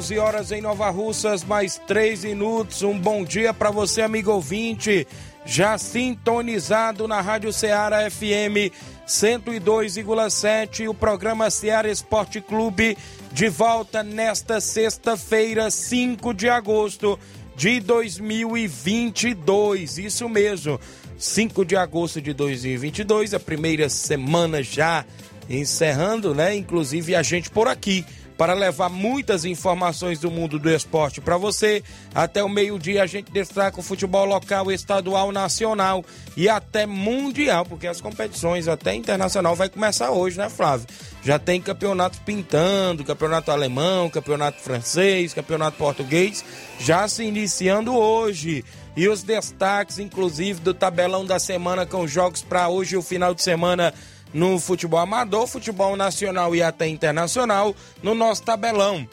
11 horas em Nova Russas, mais 3 minutos. Um bom dia para você, amigo ouvinte, já sintonizado na Rádio Ceará FM 102,7. O programa Ceará Esporte Clube de volta nesta sexta-feira, 5 de agosto de 2022. Isso mesmo, 5 de agosto de 2022, a primeira semana já encerrando, né? Inclusive a gente por aqui para levar muitas informações do mundo do esporte para você. Até o meio-dia a gente destaca o futebol local, estadual, nacional e até mundial, porque as competições até internacional vai começar hoje, né, Flávio? Já tem campeonato pintando, campeonato alemão, campeonato francês, campeonato português, já se iniciando hoje. E os destaques, inclusive, do tabelão da semana com jogos para hoje e o final de semana no futebol amador, futebol nacional e até internacional no nosso tabelão.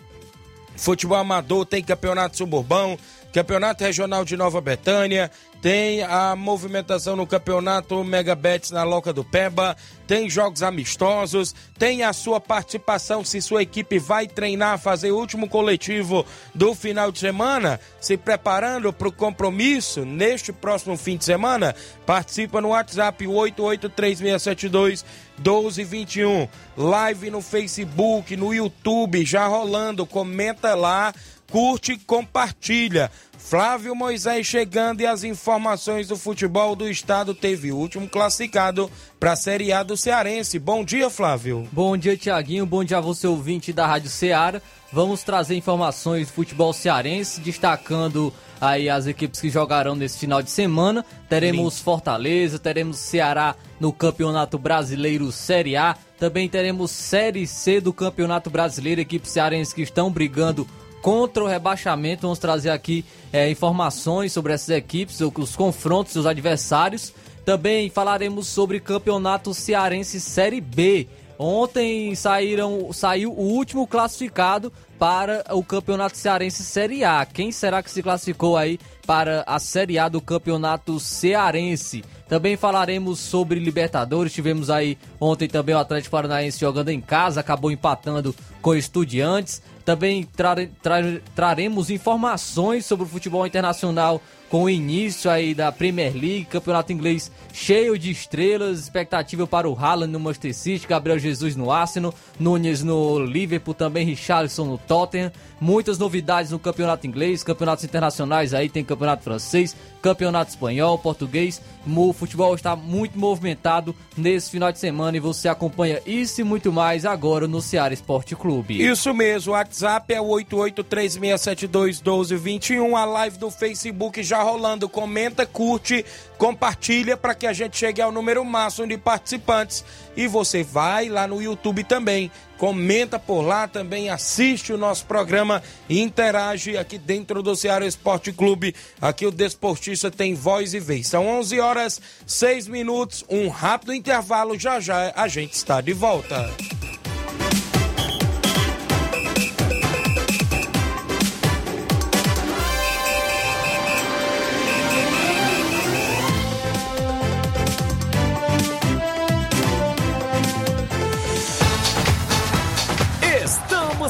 Futebol amador tem campeonato suburbão, campeonato regional de Nova Betânia, tem a movimentação no campeonato Megabets na Loca do Peba, tem jogos amistosos, tem a sua participação se sua equipe vai treinar, fazer o último coletivo do final de semana, se preparando para o compromisso neste próximo fim de semana, participa no WhatsApp 883672 1221, live no Facebook, no YouTube, já rolando, comenta lá, curte compartilha. Flávio Moisés chegando e as informações do futebol do estado teve o último classificado para a Série A do Cearense. Bom dia, Flávio. Bom dia, Tiaguinho. Bom dia a você, ouvinte da Rádio Ceará. Vamos trazer informações do futebol cearense, destacando aí as equipes que jogarão nesse final de semana. Teremos Fortaleza, teremos Ceará no Campeonato Brasileiro Série A. Também teremos Série C do Campeonato Brasileiro, equipes cearenses que estão brigando contra o rebaixamento. Vamos trazer aqui é, informações sobre essas equipes, os confrontos, os adversários. Também falaremos sobre Campeonato Cearense Série B. Ontem saíram, saiu o último classificado para o Campeonato Cearense Série A. Quem será que se classificou aí para a Série A do Campeonato Cearense? Também falaremos sobre Libertadores. Tivemos aí ontem também o Atlético Paranaense jogando em casa, acabou empatando com Estudiantes. Também trare, trare, traremos informações sobre o futebol internacional com o início aí da Premier League, campeonato inglês cheio de estrelas, expectativa para o Haaland no Manchester City, Gabriel Jesus no Arsenal, Nunes no Liverpool, também Richarlison no Tottenham, muitas novidades no campeonato inglês, campeonatos internacionais aí, tem campeonato francês, campeonato espanhol, português, o futebol está muito movimentado nesse final de semana e você acompanha isso e muito mais agora no Ceará Esporte Clube. Isso mesmo, o WhatsApp é o 8836721221, a live do Facebook já rolando, comenta, curte, compartilha para que a gente chegue ao número máximo de participantes. E você vai lá no YouTube também, comenta por lá também, assiste o nosso programa e interage aqui dentro do Ceará Esporte Clube. Aqui o Desportista tem voz e vez. São 11 horas 6 minutos, um rápido intervalo, já já a gente está de volta.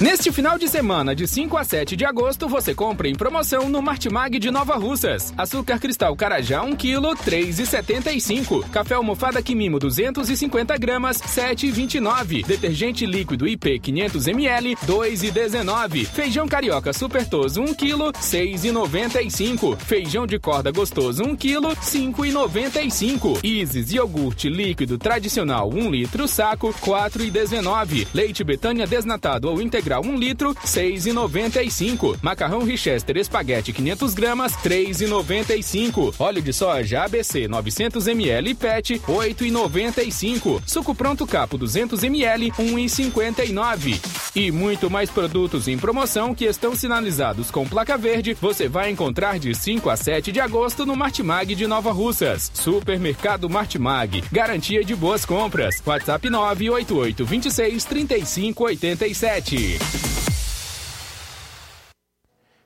Neste final de semana, de 5 a 7 de agosto, você compra em promoção no Martimag de Nova Russas. Açúcar cristal Carajá 1 kg, 3,75. Café almofada Quimimo 250 gramas, 7,29. Detergente líquido IP 500 ml, 2,19. Feijão carioca supertoso 1 kg, 6,95. Feijão de corda gostoso 1 kg, 5,95. Isis iogurte líquido tradicional 1 litro saco, 4,19. Leite Betânia desnatado ou integral integral 1 litro, 6,95. Macarrão Richester espaguete 500 gramas, 3,95. Óleo de soja ABC 900 ml PET, 8,95. Suco pronto capo 200 ml, 1,59. E muito mais produtos em promoção que estão sinalizados com placa verde, você vai encontrar de 5 a 7 de agosto no Martimag de Nova Russas. Supermercado Martimag, garantia de boas compras. WhatsApp 988 26 35 87.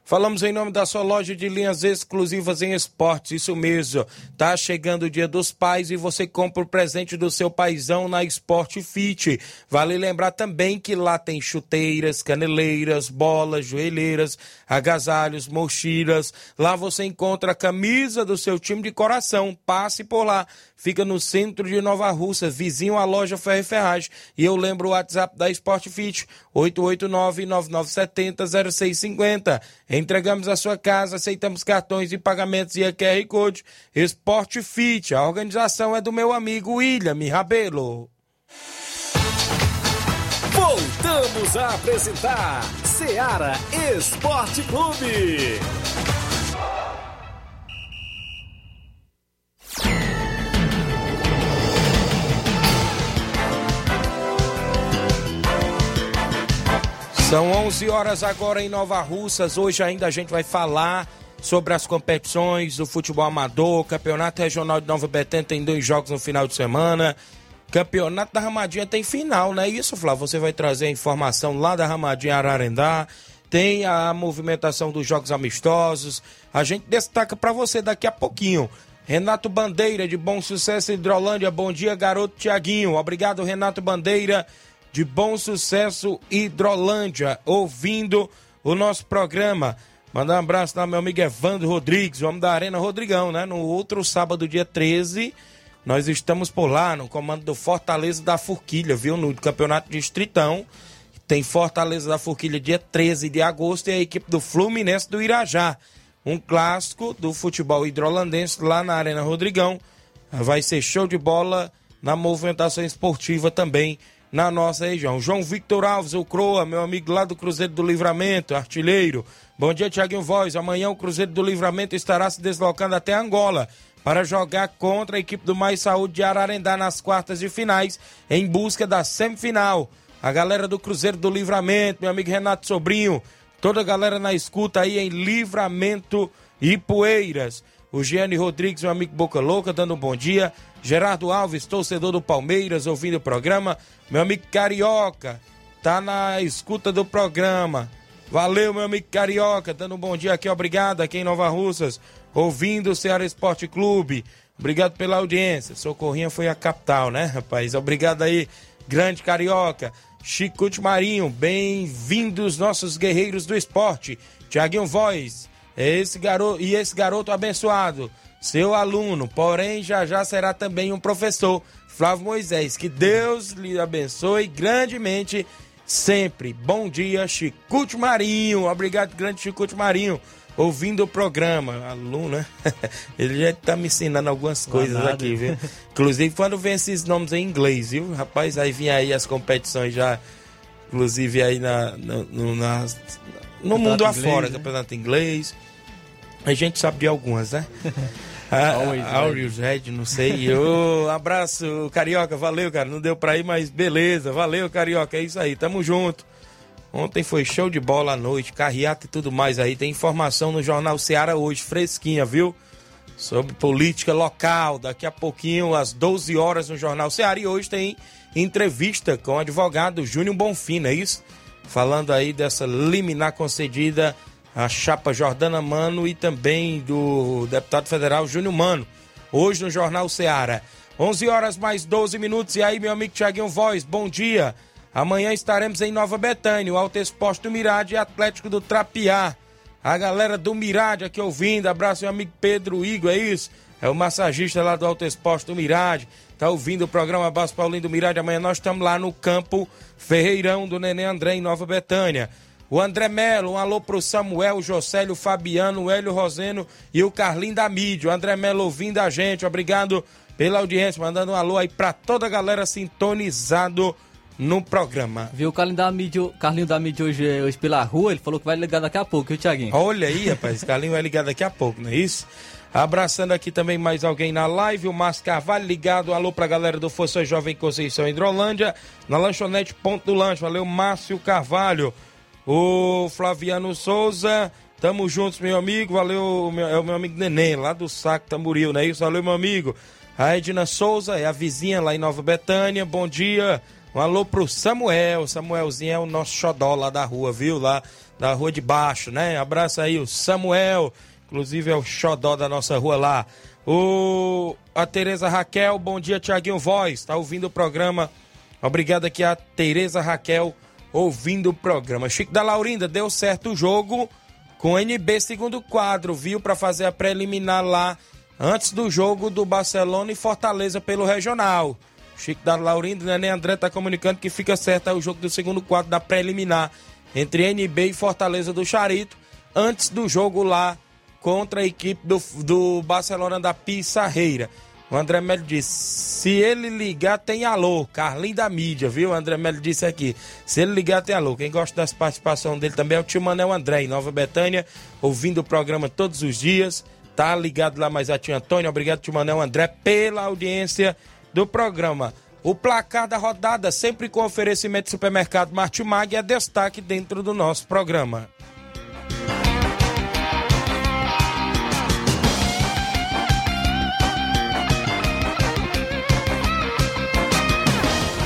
Falamos em nome da sua loja de linhas exclusivas em esportes, isso mesmo. Tá chegando o Dia dos Pais e você compra o presente do seu paizão na Sport Fit. Vale lembrar também que lá tem chuteiras, caneleiras, bolas, joelheiras, agasalhos, mochilas. Lá você encontra a camisa do seu time de coração. Passe por lá. Fica no centro de Nova Russa, vizinho à loja Ferro Ferragem. E eu lembro o WhatsApp da Sport Fit, 889-9970-0650. Entregamos a sua casa, aceitamos cartões e pagamentos e QR Code. Esporte Fit, a organização é do meu amigo William Rabelo. Voltamos a apresentar Seara Esporte Clube. São 11 horas agora em Nova Russas. Hoje ainda a gente vai falar sobre as competições do futebol amador. Campeonato Regional de Nova Betânia tem dois jogos no final de semana. Campeonato da Ramadinha tem final, não é isso, Flávio? Você vai trazer a informação lá da Ramadinha Ararendá. Tem a movimentação dos jogos amistosos. A gente destaca para você daqui a pouquinho. Renato Bandeira, de Bom Sucesso Hidrolândia. Bom dia, garoto Tiaguinho. Obrigado, Renato Bandeira de Bom Sucesso Hidrolândia, ouvindo o nosso programa. Mandar um abraço lá, meu amigo Evandro Rodrigues, homem da Arena Rodrigão, né? No outro sábado, dia 13, nós estamos por lá, no comando do Fortaleza da Forquilha, viu? No Campeonato Distritão. Tem Fortaleza da Forquilha dia 13 de agosto e a equipe do Fluminense do Irajá. Um clássico do futebol hidrolandense lá na Arena Rodrigão. Vai ser show de bola na movimentação esportiva também na nossa região. João Victor Alves, o Croa, meu amigo lá do Cruzeiro do Livramento, artilheiro. Bom dia, Tiaguinho Voz. Amanhã o Cruzeiro do Livramento estará se deslocando até Angola para jogar contra a equipe do Mais Saúde de Ararendá nas quartas de finais, em busca da semifinal. A galera do Cruzeiro do Livramento, meu amigo Renato Sobrinho, toda a galera na escuta aí em Livramento e Poeiras. O Gianni Rodrigues, meu amigo Boca Louca, dando um bom dia. Gerardo Alves, torcedor do Palmeiras, ouvindo o programa. Meu amigo Carioca, tá na escuta do programa. Valeu, meu amigo Carioca, dando um bom dia aqui, obrigado aqui em Nova Russas, ouvindo o Ceará Esporte Clube. Obrigado pela audiência. Socorrinha foi a capital, né, rapaz? Obrigado aí, grande Carioca. Chicute Marinho, bem-vindos nossos guerreiros do esporte. Tiaguinho Voz, esse garoto e esse garoto abençoado, seu aluno, porém já já será também um professor, Flávio Moisés. Que Deus lhe abençoe grandemente sempre. Bom dia, Chicute Marinho. Obrigado, grande Chicute Marinho. Ouvindo o programa, aluno, né? Ele já tá me ensinando algumas coisas nada. aqui, viu? Inclusive, quando vem esses nomes em inglês, viu? Rapaz, aí vinha aí as competições já, inclusive aí na, no, na, no mundo afora, né? campeonato inglês. A gente sabe de algumas, né? Aureus Red, não sei. Ô, abraço, Carioca, valeu, cara. Não deu pra ir, mas beleza. Valeu, Carioca, é isso aí, tamo junto. Ontem foi show de bola à noite, carreata e tudo mais aí. Tem informação no Jornal Seara hoje, fresquinha, viu? Sobre política local. Daqui a pouquinho, às 12 horas, no Jornal Seara. E hoje tem entrevista com o advogado Júnior Bonfim, não é isso? Falando aí dessa liminar concedida a chapa Jordana Mano e também do deputado federal Júnior Mano. Hoje no Jornal Ceará. 11 horas mais 12 minutos. E aí, meu amigo Tiaguinho Voz, bom dia. Amanhã estaremos em Nova Betânia, o Alto Exposto do Mirade e Atlético do Trapiá. A galera do Mirade aqui ouvindo, abraço meu amigo Pedro Igor, é isso? É o massagista lá do Alto Exposto do Mirade. Tá ouvindo o programa Baixo Paulinho do Mirade. Amanhã nós estamos lá no campo Ferreirão do Neném André, em Nova Betânia. O André Melo, um alô pro Samuel, Jocélio, Fabiano, o Hélio Roseno e o Carlinho da Mídia. O André Melo ouvindo a gente, obrigado pela audiência, mandando um alô aí pra toda a galera sintonizado no programa. Viu o Carlinho da Mídia, Carlinho da Mídia hoje, hoje pela rua, ele falou que vai ligar daqui a pouco, viu, Tiaguinho? Olha aí, rapaz, Carlinho vai ligar daqui a pouco, não é isso? Abraçando aqui também mais alguém na live, o Márcio Carvalho ligado, alô pra galera do Força Jovem Conceição Hidrolândia, na lanchonete Ponto do Lanche, valeu Márcio Carvalho, o Flaviano Souza, tamo juntos meu amigo, valeu, meu, é o meu amigo Neném, lá do Saco Tamboril, não é isso? Valeu meu amigo. A Edna Souza é a vizinha lá em Nova Betânia, bom dia. Um alô pro Samuel, Samuelzinho é o nosso xodó lá da rua, viu? Lá da rua de baixo, né? Abraço aí o Samuel, inclusive é o xodó da nossa rua lá. O a Tereza Raquel, bom dia Tiaguinho Voz, tá ouvindo o programa. Obrigado aqui a Tereza Raquel ouvindo o programa. Chico da Laurinda, deu certo o jogo com NB segundo quadro, viu? Para fazer a preliminar lá antes do jogo do Barcelona e Fortaleza pelo Regional. Chico da Laurinda, Nenê André tá comunicando que fica certo o jogo do segundo quadro da preliminar entre NB e Fortaleza do Charito, antes do jogo lá contra a equipe do, do Barcelona da Pissarreira. O André Melo disse: se ele ligar, tem alô. Carlinho da mídia, viu? O André Melo disse aqui: se ele ligar, tem alô. Quem gosta das participações dele também é o tio Manel André, em Nova Betânia, ouvindo o programa todos os dias. Tá ligado lá mais a tia Antônio. Obrigado, tio Manel André, pela audiência do programa. O placar da rodada, sempre com oferecimento do supermercado Martimag, é destaque dentro do nosso programa.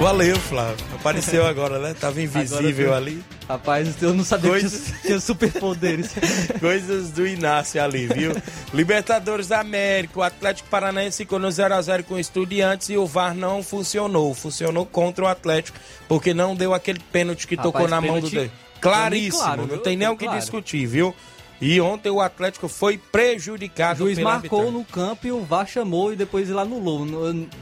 Valeu, Flávio. Apareceu agora, né? Tava invisível Agora ali. Rapaz, eu não sabia Coisas- que tinha- superpoderes. Coisas do Inácio ali, viu? Libertadores da América, o Atlético Paranaense ficou no 0x0 com o Estudiantes e o VAR não funcionou. Funcionou contra o Atlético, porque não deu aquele pênalti que Rapaz, tocou na mão do Claríssimo, claro, não tem nem o que Claro. discutir, viu? E ontem o Atlético foi O prejudicado juiz pela marcou arbitragem. no campo e o VAR chamou e depois ele anulou.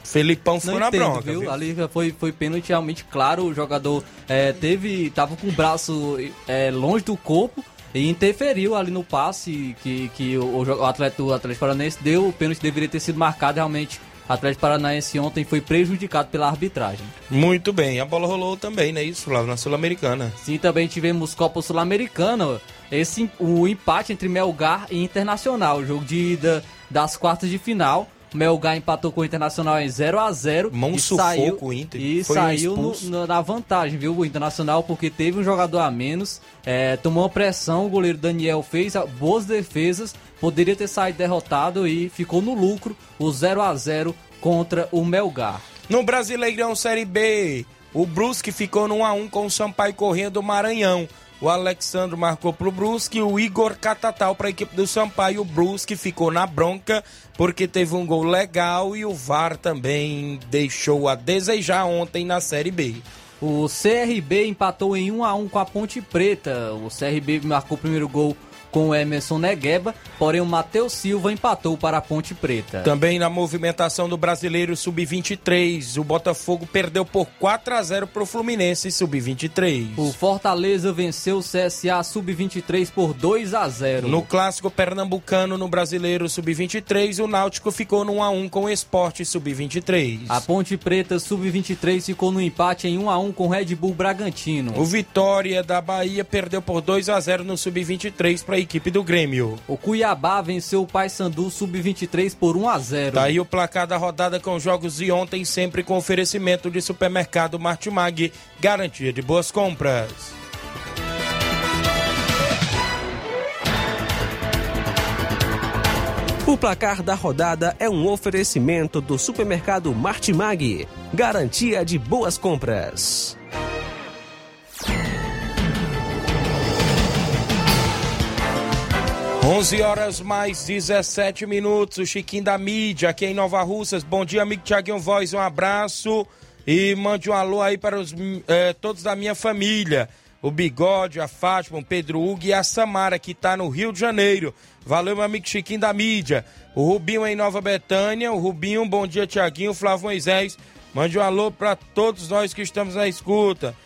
Felipão ficou na entendo, bronca, viu? viu? Ali foi, foi pênalti realmente claro. O jogador é, teve. tava com o braço é, longe do corpo e interferiu ali no passe que, que o, o o atleta do Atlético Paranaense deu. O pênalti deveria ter sido marcado. Realmente, o Atlético Paranaense ontem foi prejudicado pela arbitragem. Muito bem, a bola rolou também, né? Isso, Flávio, na Sul-Americana. Sim, também tivemos Copa Sul-Americana. Esse o empate entre Melgar e Internacional, jogo de ida das quartas de final. O Melgar empatou com o Internacional em 0 a 0 Mão e sufoco saiu o Inter. e Foi saiu no- no- na vantagem, viu? O Internacional porque teve um jogador a menos, é, tomou uma pressão, o goleiro Daniel fez a- boas defesas, poderia ter saído derrotado e ficou no lucro o 0 a 0 contra o Melgar. No Brasileirão Série B, o Brusque ficou no 1x1 com o Sampaio Corrêa do Maranhão. O Alexandre marcou pro Brusque, o Igor Catatal para a equipe do Sampaio. O Brusque ficou na bronca porque teve um gol legal e o VAR também deixou a desejar ontem na Série B. O CRB empatou em 1 a 1 com a Ponte Preta. O CRB marcou o primeiro gol com o Emerson Negueba, porém o Matheus Silva empatou para a Ponte Preta. Também na movimentação do Brasileiro Sub-23, o Botafogo perdeu por 4 a 0 pro Fluminense Sub-23. O Fortaleza venceu o CSA Sub-23 por 2 a 0. No clássico pernambucano no Brasileiro Sub-23, o Náutico ficou no 1 a 1 com o Esporte Sub-23. A Ponte Preta Sub-23 ficou no empate em 1 a 1 com o Red Bull Bragantino. O Vitória da Bahia perdeu por 2 a 0 no Sub-23 para a equipe do Grêmio. O Cuiabá venceu o Paysandu Sub-23 por 1 a 0. Tá aí o placar da rodada com jogos de ontem, sempre com oferecimento de supermercado Martimag, garantia de boas compras. O placar da rodada é um oferecimento do supermercado Martimag. Garantia de boas compras. Onze horas mais 17 minutos. O Chiquinho da mídia aqui em Nova Russas. Bom dia, amigo Tiaguinho Voz. Um abraço e mande um alô aí para os, eh, todos da minha família. O Bigode, a Fátima, o Pedro Hugo e a Samara, que está no Rio de Janeiro. Valeu, meu amigo Chiquinho da mídia. O Rubinho em Nova Betânia. O Rubinho, bom dia, Tiaguinho. Flávio Moisés. Mande um alô para todos nós que estamos na escuta.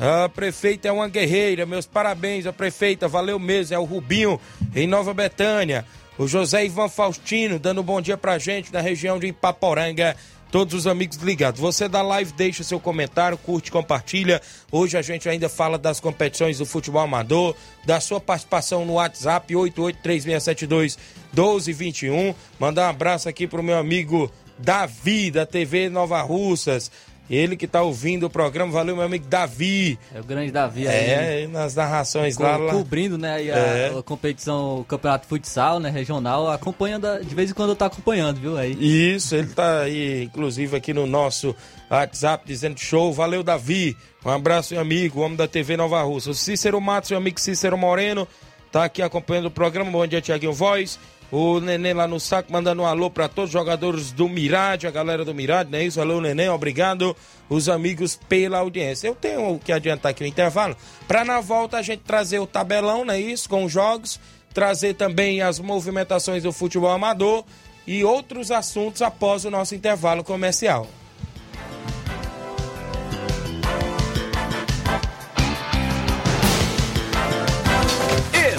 A prefeita é uma guerreira. Meus parabéns à prefeita. Valeu mesmo. É o Rubinho em Nova Betânia. O José Ivan Faustino dando um bom dia pra gente na região de Ipaporanga todos os amigos ligados. Você da live deixa seu comentário, curte, compartilha. Hoje a gente ainda fala das competições do futebol amador, da sua participação no WhatsApp 883672 1221. Mandar um abraço aqui pro meu amigo Davi da TV Nova Russas. Ele que tá ouvindo o programa, valeu meu amigo Davi. É o grande Davi aí. É, nas narrações co lá, lá. cobrindo, né, a, É. a competição, o campeonato futsal, né, regional, acompanhando, de vez em quando eu tô acompanhando, viu, aí. Isso, ele tá aí, inclusive, aqui no nosso WhatsApp, dizendo show. Valeu, Davi. Um abraço, meu amigo, homem da TV Nova Russa. O Cícero Matos, meu amigo Cícero Moreno, tá aqui acompanhando o programa. Bom dia, Tiaguinho Voz. O Neném lá no saco, mandando um alô para todos os jogadores do Mirade, a galera do Mirade, não é isso? Alô, Neném, obrigado. Os amigos pela audiência. Eu tenho que adiantar aqui o intervalo, para na volta a gente trazer o tabelão, não é isso? Com os jogos, trazer também as movimentações do futebol amador e outros assuntos após o nosso intervalo comercial.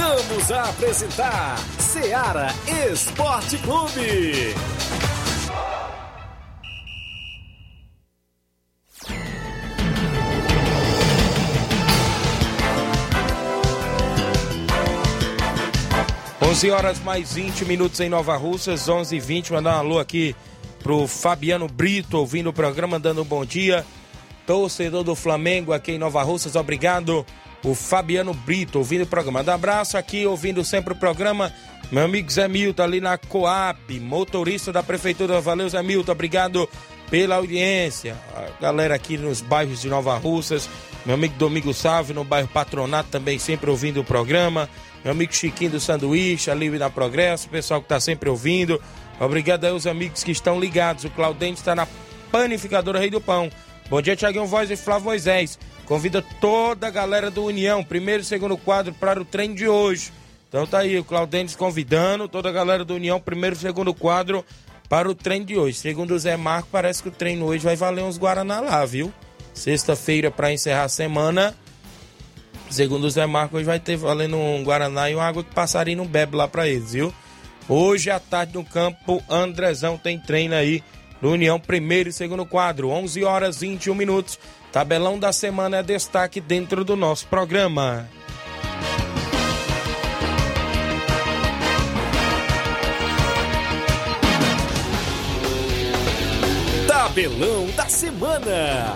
Voltamos a apresentar Seara Esporte Clube. Onze horas mais 20 minutos em Nova Russas, 11 e 20 Mandar um alô aqui pro Fabiano Brito, ouvindo o programa, dando um bom dia. Torcedor do Flamengo aqui em Nova Russas, obrigado. O Fabiano Brito, ouvindo o programa. Um abraço aqui, ouvindo sempre o programa. Meu amigo Zé Milton, ali na Coap, motorista da Prefeitura. Valeu, Zé Milton, obrigado pela audiência. A galera aqui nos bairros de Nova Russas. Meu amigo Domingo Salve, no bairro Patronato, também sempre ouvindo o programa. Meu amigo Chiquinho do Sanduíche, ali na Progresso, o pessoal que está sempre ouvindo. Obrigado aí aos amigos que estão ligados. O Claudente está na panificadora Rei do Pão. Bom dia, Tiaguinho Voz e Flávio Moisés. Convida toda a galera do União, primeiro e segundo quadro, para o treino de hoje. Então tá aí, o Claudentes convidando toda a galera do União, primeiro e segundo quadro, para o treino de hoje. Segundo o Zé Marco, parece que o treino hoje vai valer uns Guaraná lá, viu? Sexta-feira, para encerrar a semana, segundo o Zé Marco, hoje vai ter valendo um Guaraná e uma água que passarinho não bebe lá para eles, viu? Hoje à tarde no campo, Andrezão tem treino aí no União, primeiro e segundo quadro, 11 horas 21 minutos. Tabelão da semana é destaque dentro do nosso programa. Tabelão da semana.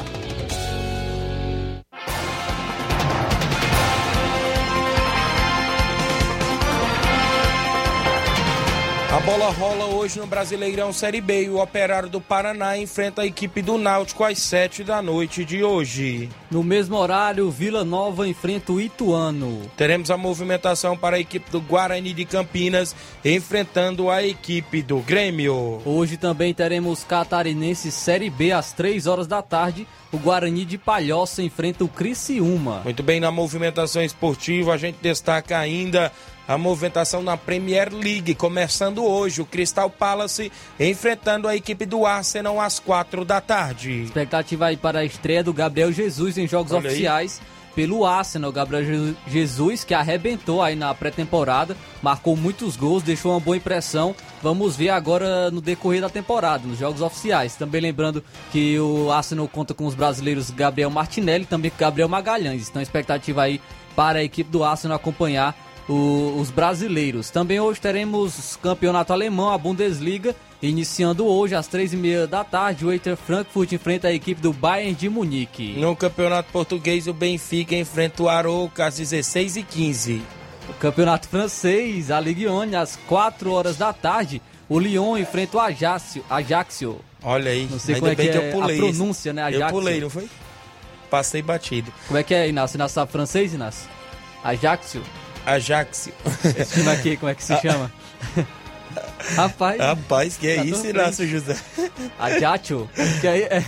Bola rola hoje no Brasileirão Série B e o Operário do Paraná enfrenta a equipe do Náutico às 7 da noite de hoje. No mesmo horário, Vila Nova enfrenta o Ituano. Teremos a movimentação para a equipe do Guarani de Campinas enfrentando a equipe do Grêmio. Hoje também teremos Catarinense Série B às 3 horas da tarde. O Guarani de Palhoça enfrenta o Criciúma. Muito bem, na movimentação esportiva a gente destaca ainda a movimentação na Premier League, começando hoje o Crystal Palace enfrentando a equipe do Arsenal às quatro da tarde. Expectativa aí para a estreia do Gabriel Jesus em jogos Olha aí. oficiais pelo Arsenal. Gabriel Je- Jesus que arrebentou aí na pré-temporada, marcou muitos gols, deixou uma boa impressão. Vamos ver agora no decorrer da temporada, nos jogos oficiais. Também lembrando que o Arsenal conta com os brasileiros Gabriel Martinelli e também com Gabriel Magalhães. Então expectativa aí para a equipe do Arsenal acompanhar o- os brasileiros. Também hoje teremos campeonato alemão, a Bundesliga, iniciando hoje às três e meia da tarde. O Eintracht Frankfurt enfrenta a equipe do Bayern de Munique. No Campeonato Português, o Benfica enfrenta o Arouca às 16h15. O campeonato francês, a Ligue 1, às 4 horas da tarde, o Lyon enfrenta o Ajaxio. Ajaxio. Olha aí, Não sei como é que que é eu pulei. a pronúncia, né? Eu Ajaxio. pulei, não foi? Passei batido. Como é que é, Inácio? Inácio sabe francês, Inácio? Ajaxio. Ajax. Esse time aqui, como é que se chama? Rapaz, Rapaz, que é Tá isso. Inácio José? Ajaxio. Que aí é,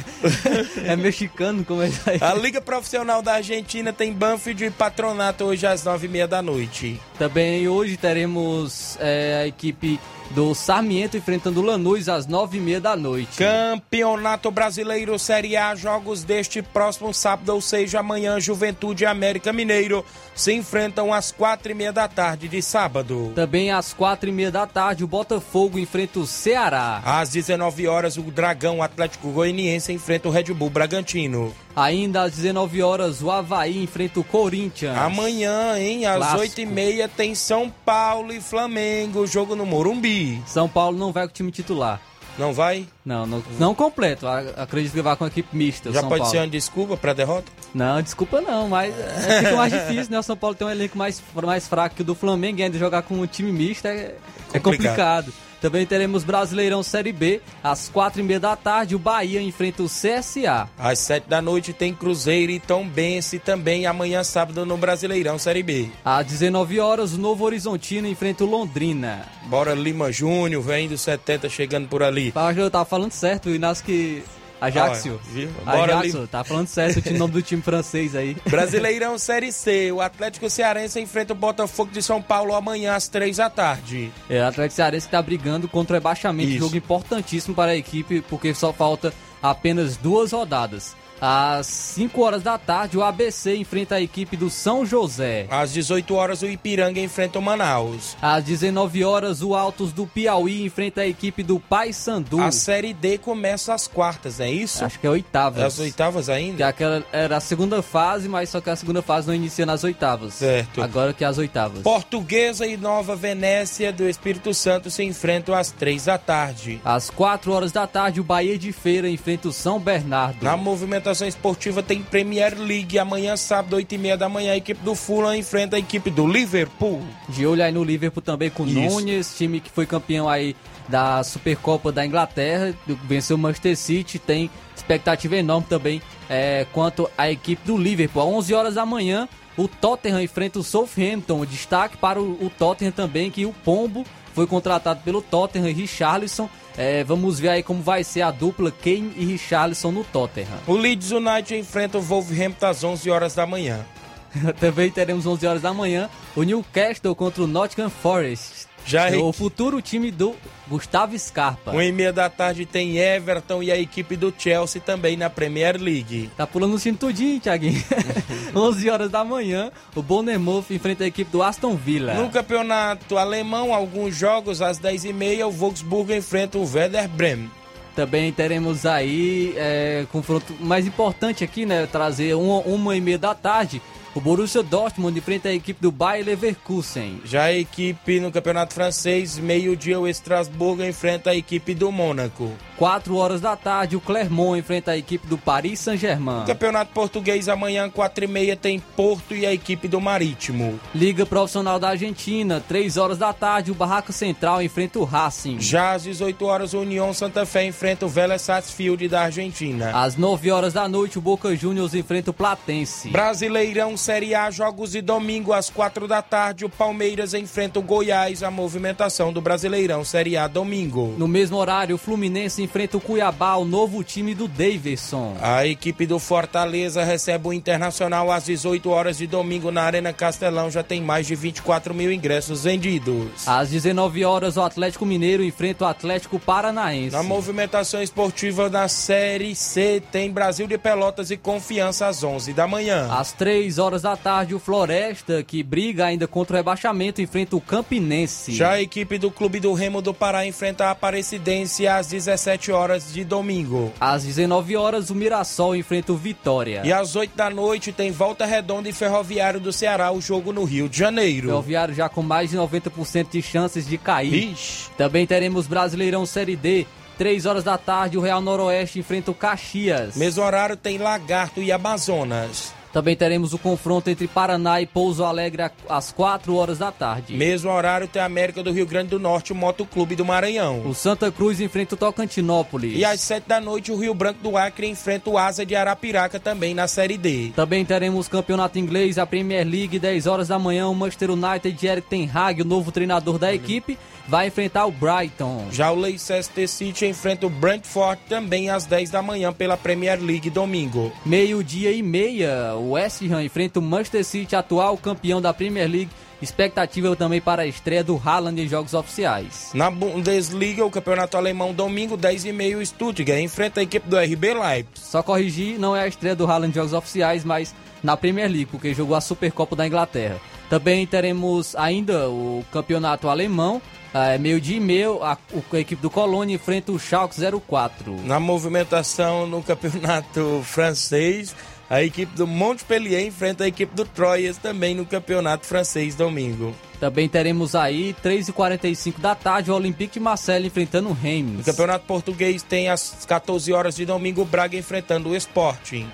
é mexicano, como é isso aí? A Liga Profissional da Argentina tem Banfield e Patronato hoje às nove e meia da noite. Também hoje teremos é, a equipe do Sarmiento enfrentando o Lanús às nove e meia da noite. Campeonato Brasileiro Série A, jogos deste próximo sábado, ou seja, amanhã, Juventude e América Mineiro se enfrentam às quatro e meia da tarde de sábado. Também às quatro e meia da tarde, o Botafogo enfrenta o Ceará. Às 19 horas, o Dragão Atlético Goianiense enfrenta o Red Bull Bragantino. Ainda às 19 horas, o Havaí enfrenta o Corinthians. Amanhã, hein, às. 8 e meia, tem São Paulo e Flamengo, jogo no Morumbi. São Paulo não vai com o time titular. Não vai? Não, não, não completo. Acredito que vai com a equipe mista. Já São pode Paulo. ser uma desculpa pra derrota? Não, desculpa não, mas é, fica mais difícil, né? O São Paulo tem um elenco mais, mais fraco que o do Flamengo e ainda jogar com um time misto é, é Complicado. complicado. Também teremos Brasileirão Série B, às quatro e meia da tarde, o Bahia enfrenta o CSA. Às 7 da noite tem Cruzeiro e Tombense também amanhã sábado no Brasileirão Série B. Às 19 horas, o Novo Horizontino enfrenta o Londrina. Bora Lima Júnior, vem dos 70 chegando por ali. Que eu tava falando certo, o Inácio que... Ajaxio. Ah, Ajaxio, tá falando certo o nome do time francês aí. Brasileirão Série C, o Atlético Cearense enfrenta o Botafogo de São Paulo amanhã às 3 da tarde. É, o Atlético Cearense que tá brigando contra o rebaixamento, Isso. jogo importantíssimo para a equipe, porque só falta apenas duas rodadas. Às 5 horas da tarde, o ABC enfrenta a equipe do São José. Às 18 horas o Ipiranga enfrenta o Manaus. Às 19 horas, o Altos do Piauí enfrenta a equipe do Paysandu. A Série D começa às quartas, é isso? Acho que é oitavas. As oitavas Que ainda? aquela era a segunda fase, mas só que a segunda fase não inicia nas oitavas. Certo. Agora que é as oitavas. Portuguesa e Nova Venécia do Espírito Santo se enfrentam às 3 da tarde. Às 4 horas da tarde, o Bahia de Feira enfrenta o São Bernardo. Na movimentação esportiva tem Premier League. Amanhã, sábado, 8 e meia da manhã, a equipe do Fulham enfrenta a equipe do Liverpool. De olho aí no Liverpool também com o Isso. Nunes, time que foi campeão aí da Supercopa da Inglaterra, venceu o Manchester City, tem expectativa enorme também é, quanto à equipe do Liverpool. Às 11 horas da manhã, o Tottenham enfrenta o Southampton. Destaque para o, o Tottenham também, que o Pombo foi contratado pelo Tottenham e Richarlison. É, vamos ver aí como vai ser a dupla Kane e Richarlison no Tottenham. O Leeds United enfrenta o Wolverhampton às 11 horas da manhã. Também teremos 11 horas da manhã o Newcastle contra o Nottingham Forest. Já É o futuro time do Gustavo Scarpa. 1 e meia da tarde tem Everton e a equipe do Chelsea também na Premier League. Tá pulando o time tudinho, Thiaguinho. 11 horas da manhã, o Bournemouth enfrenta a equipe do Aston Villa. No campeonato alemão, alguns jogos às 10 e meia, o Wolfsburg enfrenta o Werder Bremen. Também teremos aí, é, confronto mais importante aqui, né, trazer uma, uma e meia da tarde, o Borussia Dortmund enfrenta a equipe do Bayer Leverkusen. Já a equipe no campeonato francês, meio-dia, o Estrasburgo enfrenta a equipe do Mônaco. 4 horas da tarde, o Clermont enfrenta a equipe do Paris Saint-Germain. Campeonato português, amanhã, 4 e meia, tem Porto e a equipe do Marítimo. Liga Profissional da Argentina, 3 horas da tarde, o Barraca Central enfrenta o Racing. Já às 18 horas, o União Santa Fé enfrenta o Vélez Sarsfield da Argentina. Às 9 horas da noite, o Boca Juniors enfrenta o Platense. Brasileirão Série A, jogos de domingo às quatro da tarde, o Palmeiras enfrenta o Goiás, a movimentação do Brasileirão Série A domingo. No mesmo horário, o Fluminense enfrenta o Cuiabá, o novo time do Davidson. A equipe do Fortaleza recebe o Internacional às 18 horas de domingo na Arena Castelão, já tem mais de 24 mil ingressos vendidos. Às 19 horas, o Atlético Mineiro enfrenta o Atlético Paranaense. Na movimentação esportiva da Série C, tem Brasil de Pelotas e Confiança às 11 da manhã. Às 3 horas da tarde, o Floresta, que briga ainda contra o rebaixamento, enfrenta o Campinense. Já a equipe do Clube do Remo do Pará enfrenta a Aparecidense às 17 horas de domingo. Às 19 horas, o Mirassol enfrenta o Vitória. E às 8 da noite tem Volta Redonda e Ferroviário do Ceará, o jogo no Rio de Janeiro. Ferroviário já com mais de 90% de chances de cair. Ixi. Também teremos Brasileirão Série D. 3 horas da tarde, o Real Noroeste enfrenta o Caxias. Mesmo horário tem Lagarto e Amazonas. Também teremos o confronto entre Paraná e Pouso Alegre às 4 horas da tarde. Mesmo horário tem América do Rio Grande do Norte, o Motoclube do Maranhão. O Santa Cruz enfrenta o Tocantinópolis. E às 7 da noite, o Rio Branco do Acre enfrenta o Asa de Arapiraca também na Série D. Também teremos campeonato inglês, a Premier League, 10 horas da manhã, o Manchester United de Eric Ten Hag, o novo treinador da equipe, vai enfrentar o Brighton. Já o Leicester City enfrenta o Brentford também às 10 da manhã pela Premier League domingo. Meio-dia e meia, o West Ham enfrenta o Manchester City, atual campeão da Premier League. Expectativa também para a estreia do Haaland em jogos oficiais. Na Bundesliga, o campeonato alemão, domingo, 10 e meio, Stuttgart enfrenta a equipe do RB Leipzig. Só corrigir, não é a estreia do Haaland em jogos oficiais, mas na Premier League, porque jogou a Supercopa da Inglaterra. Também teremos ainda o campeonato alemão, é, meio dia e meio, a, a, equipe do Colônia enfrenta o Schalke 04. Na movimentação no campeonato francês, a equipe do Montpellier enfrenta a equipe do Troyes também no campeonato francês domingo. Também teremos aí 3h45 da tarde o Olympique de Marseille enfrentando o Reims. No campeonato português tem às 14 horas de domingo o Braga enfrentando o Sporting.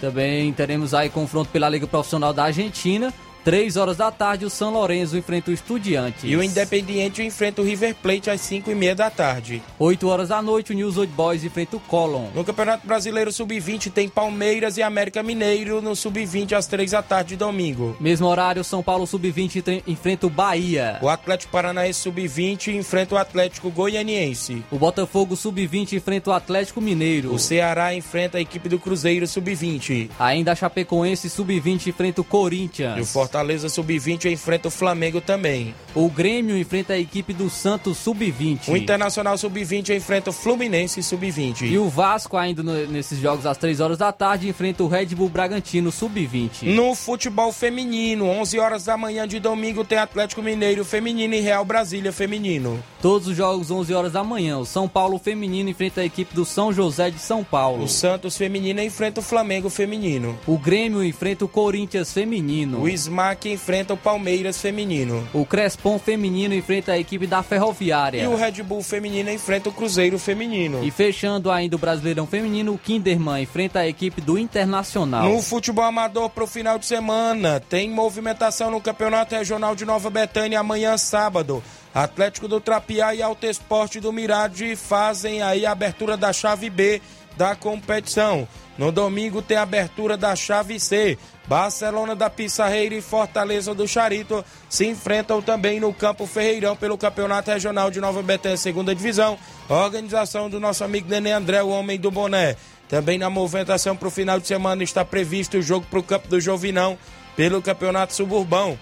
Também teremos aí confronto pela Liga Profissional da Argentina. 3 horas da tarde, o São Lourenço enfrenta o Estudiantes. E o Independiente enfrenta o River Plate às 5 e meia da tarde. 8 horas da noite, o News Old Boys enfrenta o Colon. No Campeonato Brasileiro Sub-20 tem Palmeiras e América Mineiro no Sub-20 às 3 da tarde de domingo. Mesmo horário, São Paulo Sub-20 enfrenta o Bahia. O Atlético Paranaense Sub-20 enfrenta o Atlético Goianiense. O Botafogo Sub-20 enfrenta o Atlético Mineiro. O Ceará enfrenta a equipe do Cruzeiro Sub-20. Ainda a Chapecoense Sub-20 enfrenta o Corinthians. E o Fortaleza Sub-20 enfrenta o Flamengo também. O Grêmio enfrenta a equipe do Santos Sub-20. O Internacional Sub-20 enfrenta o Fluminense Sub-20. E o Vasco, ainda no, nesses jogos às 3 horas da tarde, enfrenta o Red Bull Bragantino Sub-20. No futebol feminino, 11 horas da manhã de domingo, tem Atlético Mineiro Feminino e Real Brasília Feminino. Todos os jogos 11 horas da manhã. O São Paulo Feminino enfrenta a equipe do São José de São Paulo. O Santos Feminino enfrenta o Flamengo Feminino. O Grêmio enfrenta o Corinthians Feminino. O Smack enfrenta o Palmeiras Feminino. O Crespon Feminino enfrenta a equipe da Ferroviária. E o Red Bull Feminino enfrenta o Cruzeiro Feminino. E fechando ainda o Brasileirão Feminino, o Kinderman enfrenta a equipe do Internacional. No futebol amador para o final de semana, tem movimentação no Campeonato Regional de Nova Betânia amanhã sábado. Atlético do Trapiá e Alto Esporte do Mirade fazem aí a abertura da chave B da competição. No domingo tem abertura da chave C. Barcelona da Pissarreira e Fortaleza do Charito se enfrentam também no Campo Ferreirão pelo Campeonato Regional de Nova Betânia, segunda divisão. Organização do nosso amigo Nenê André, o homem do boné. Também na movimentação para o final de semana está previsto o jogo para o Campo do Jovinão pelo Campeonato Suburbão.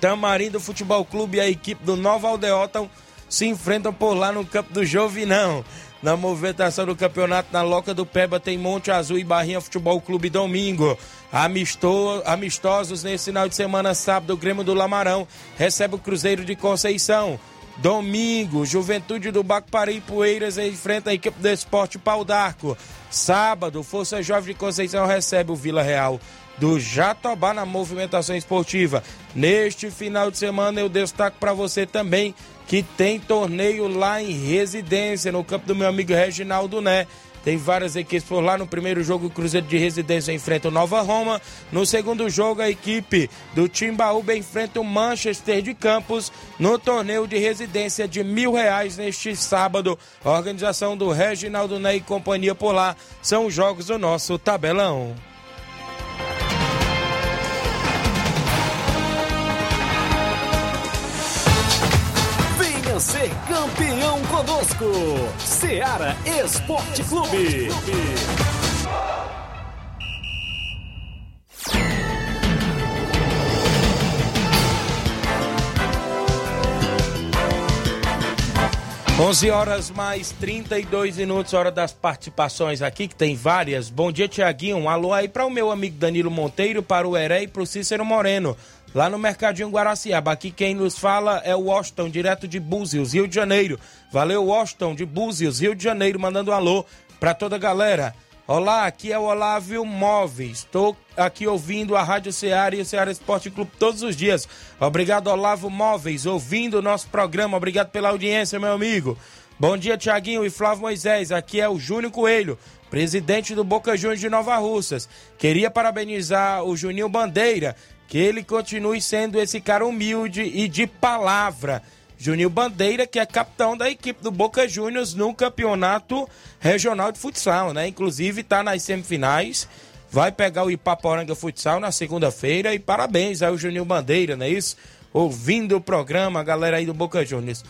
Tamarindo Futebol Clube e a equipe do Nova Aldeota se enfrentam por lá no Campo do Jovinão. Na movimentação do campeonato na Loca do Peba tem Monte Azul e Barrinha Futebol Clube domingo. Amisto, amistosos nesse final de semana, sábado, o Grêmio do Lamarão recebe o Cruzeiro de Conceição. Domingo, Juventude do Bacupari e Poeiras enfrenta a equipe do Esporte Pau d'Arco. Sábado, Força Jovem de Conceição recebe o Vila Real do Jatobá na movimentação esportiva. Neste final de semana eu destaco para você também que tem torneio lá em residência, no campo do meu amigo Reginaldo Né. Tem várias equipes por lá. No primeiro jogo, o Cruzeiro de Residência enfrenta o Nova Roma. No segundo jogo, a equipe do Timbaúba enfrenta o Manchester de Campos no torneio de residência de mil reais neste sábado. A organização do Reginaldo Né e companhia por lá são os jogos do nosso tabelão. Ser campeão conosco. Seara Esporte Clube. 11 horas mais 32 minutos, hora das participações aqui, que tem várias. Bom dia, Tiaguinho. Um alô aí para o meu amigo Danilo Monteiro, para o Heré e para o Cícero Moreno, lá no Mercadinho Guaraciaba. Aqui quem nos fala é o Washington, direto de Búzios, Rio de Janeiro. Valeu, Washington, de Búzios, Rio de Janeiro, mandando um alô para toda a galera. Olá, aqui é o Olávio Móveis. Estou aqui ouvindo a Rádio Ceará e o Ceará Esporte Clube todos os dias. Obrigado, Olavo Móveis, ouvindo o nosso programa. Obrigado pela audiência, meu amigo. Bom dia, Tiaguinho e Flávio Moisés. Aqui é o Júnior Coelho, presidente do Boca Juniors de Nova Russas. Queria parabenizar o Juninho Bandeira, que ele continue sendo esse cara humilde e de palavra Juninho Bandeira, que é capitão da equipe do Boca Juniors no campeonato regional de futsal, né? Inclusive está nas semifinais, vai pegar o Ipaporanga Futsal na segunda-feira e parabéns ao Juninho Bandeira, não é isso? Ouvindo o programa, a galera aí do Boca Juniors.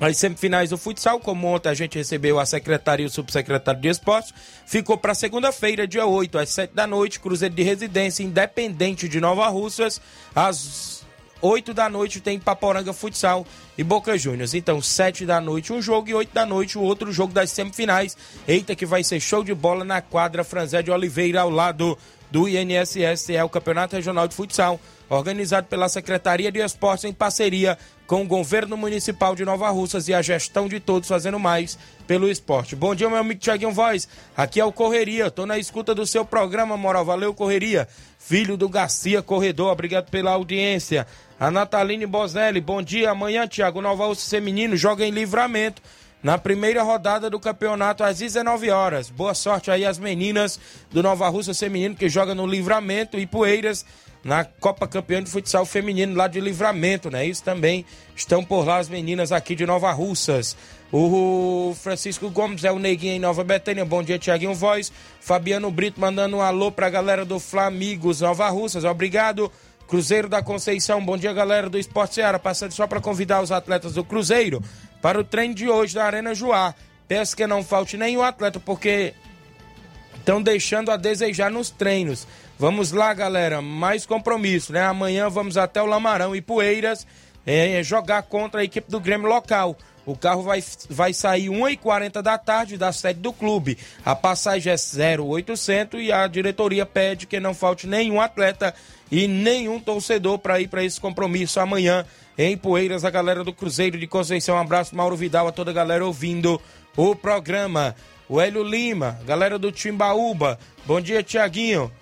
As semifinais do futsal, como ontem a gente recebeu a secretária e o subsecretário de esportes, ficou para segunda-feira, dia 8, às 7 da noite, Cruzeiro de Residência Independente de Nova Russas, às 8 da noite tem Paporanga Futsal e Boca Juniors. Então, 7 da noite um jogo e 8 da noite o outro jogo das semifinais. Eita, que vai ser show de bola na quadra Franzé de Oliveira, ao lado do INSS, é o Campeonato Regional de Futsal, organizado pela Secretaria de Esportes em parceria com o governo municipal de Nova Russas e a gestão de todos fazendo mais pelo esporte. Bom dia, meu amigo Tiaguinho Voz. Aqui é o Correria. Tô na escuta do seu programa, moral. Valeu, Correria. Filho do Garcia Corredor. Obrigado pela audiência. A Nataline Bozelli, bom dia. Amanhã, Tiago, Nova Urso Feminino joga em livramento na primeira rodada do campeonato às 19 horas. Boa sorte aí às meninas do Nova Russa Feminino que joga no Livramento e Poeiras na Copa Campeã de Futsal Feminino lá de Livramento, né? Isso também estão por lá as meninas aqui de Nova Russas. O Francisco Gomes é o Neguinho em Nova Betânia. Bom dia, Tiaguinho Voz. Fabiano Brito mandando um alô pra galera do Flamigos Nova Russas. Obrigado. Cruzeiro da Conceição, bom dia galera do Esporte Seara, passando só para convidar os atletas do Cruzeiro para o treino de hoje da Arena Joá. Peço que não falte nenhum atleta, porque estão deixando a desejar nos treinos. Vamos lá, galera, mais compromisso, né? Amanhã vamos até o Lamarão e Poeiras é, jogar contra a equipe do Grêmio local. O carro vai, vai sair 1h40 da tarde da sede do clube. A passagem é 0800 e a diretoria pede que não falte nenhum atleta e nenhum torcedor para ir para esse compromisso amanhã em Poeiras. A galera do Cruzeiro de Conceição. Um abraço, Mauro Vidal, a toda a galera ouvindo o programa. O Hélio Lima, galera do Timbaúba. Bom dia, Tiaguinho.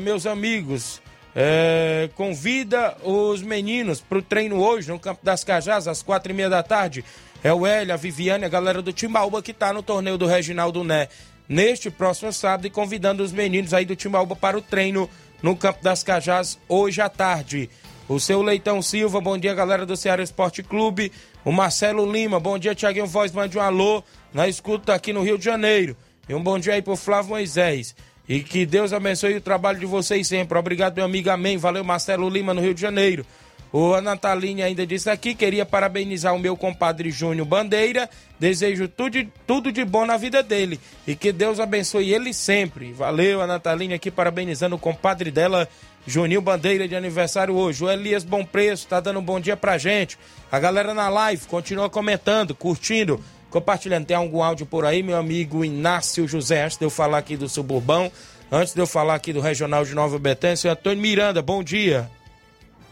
meus amigos, é, convida os meninos para o treino hoje no Campo das Cajás, às quatro e meia da tarde. É o Hélio, a Viviane, a galera do Timbaúba que está no torneio do Reginaldo Né neste próximo sábado e convidando os meninos aí do Timbaúba para o treino no Campo das Cajás hoje à tarde. O seu Leitão Silva, bom dia, galera do Ceará Esporte Clube. O Marcelo Lima, bom dia, Tiaguinho Voz, mande um alô na escuta aqui no Rio de Janeiro. E um bom dia aí pro Flávio Moisés. E que Deus abençoe o trabalho de vocês sempre. Obrigado, meu amigo. Amém. Valeu, Marcelo Lima, no Rio de Janeiro. O Nataline ainda disse aqui, queria parabenizar o meu compadre Júnior Bandeira. Desejo tudo, tudo de bom na vida dele. E que Deus abençoe ele sempre. Valeu, a Nataline aqui parabenizando o compadre dela, Juninho Bandeira, de aniversário hoje. O Elias Bom Preço tá dando um bom dia pra gente. A galera na live continua comentando, curtindo, compartilhando. Tem algum áudio por aí, meu amigo Inácio José, antes de eu falar aqui do Suburbão, antes de eu falar aqui do Regional de Nova Betânia, Antônio Miranda, bom dia.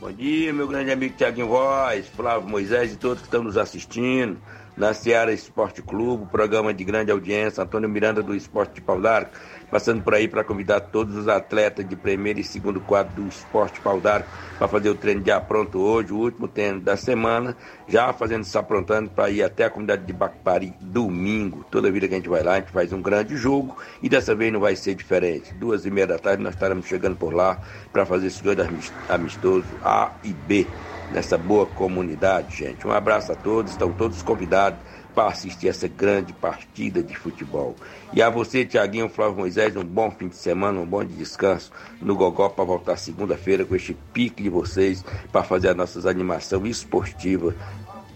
Bom dia, meu grande amigo Tiaguinho Voz, Flávio Moisés e todos que estão nos assistindo na Seara Esporte Clube, programa de grande audiência, Antônio Miranda do Esporte de Pau d'Arco, passando por aí para convidar todos os atletas de primeiro e segundo quadro do Esporte Pau para fazer o treino de apronto hoje, o último treino da semana, já fazendo se aprontando para ir até a comunidade de Bacpari domingo. Toda vida que a gente vai lá, a gente faz um grande jogo e dessa vez não vai ser diferente. Duas e meia da tarde nós estaremos chegando por lá para fazer esse jogo amistoso A e B nessa boa comunidade, gente. Um abraço a todos, estão todos convidados para assistir essa grande partida de futebol. E a você, Tiaguinho Flávio Moisés, um bom fim de semana, um bom descanso no Gogó para voltar segunda-feira com este pique de vocês para fazer a nossa animação esportiva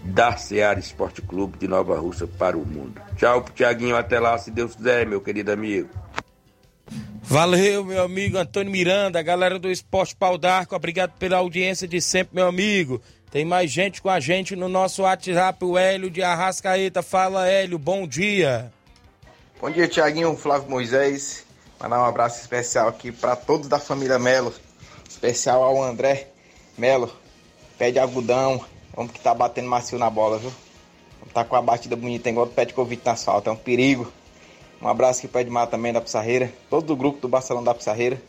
da Seara Esporte Clube de Nova Russa para o mundo. Tchau, Tiaguinho, até lá, se Deus quiser, meu querido amigo. Valeu, meu amigo Antônio Miranda, galera do Esporte Pau d'Arco, obrigado pela audiência de sempre, meu amigo. Tem mais gente com a gente no nosso WhatsApp, o Hélio de Arrascaeta. Fala, Hélio, bom dia. Bom dia, Tiaguinho, Flávio Moisés. Mandar um abraço especial aqui para todos da família Melo, especial ao André Melo, pé de algodão, homem que tá batendo macio na bola, viu? Tá com a batida bonita, igual do pé de Covid na asfalto, é um perigo. Um abraço aqui pro Edmar também da Pissarreira. Todo o grupo do Barcelona da Pissarreira.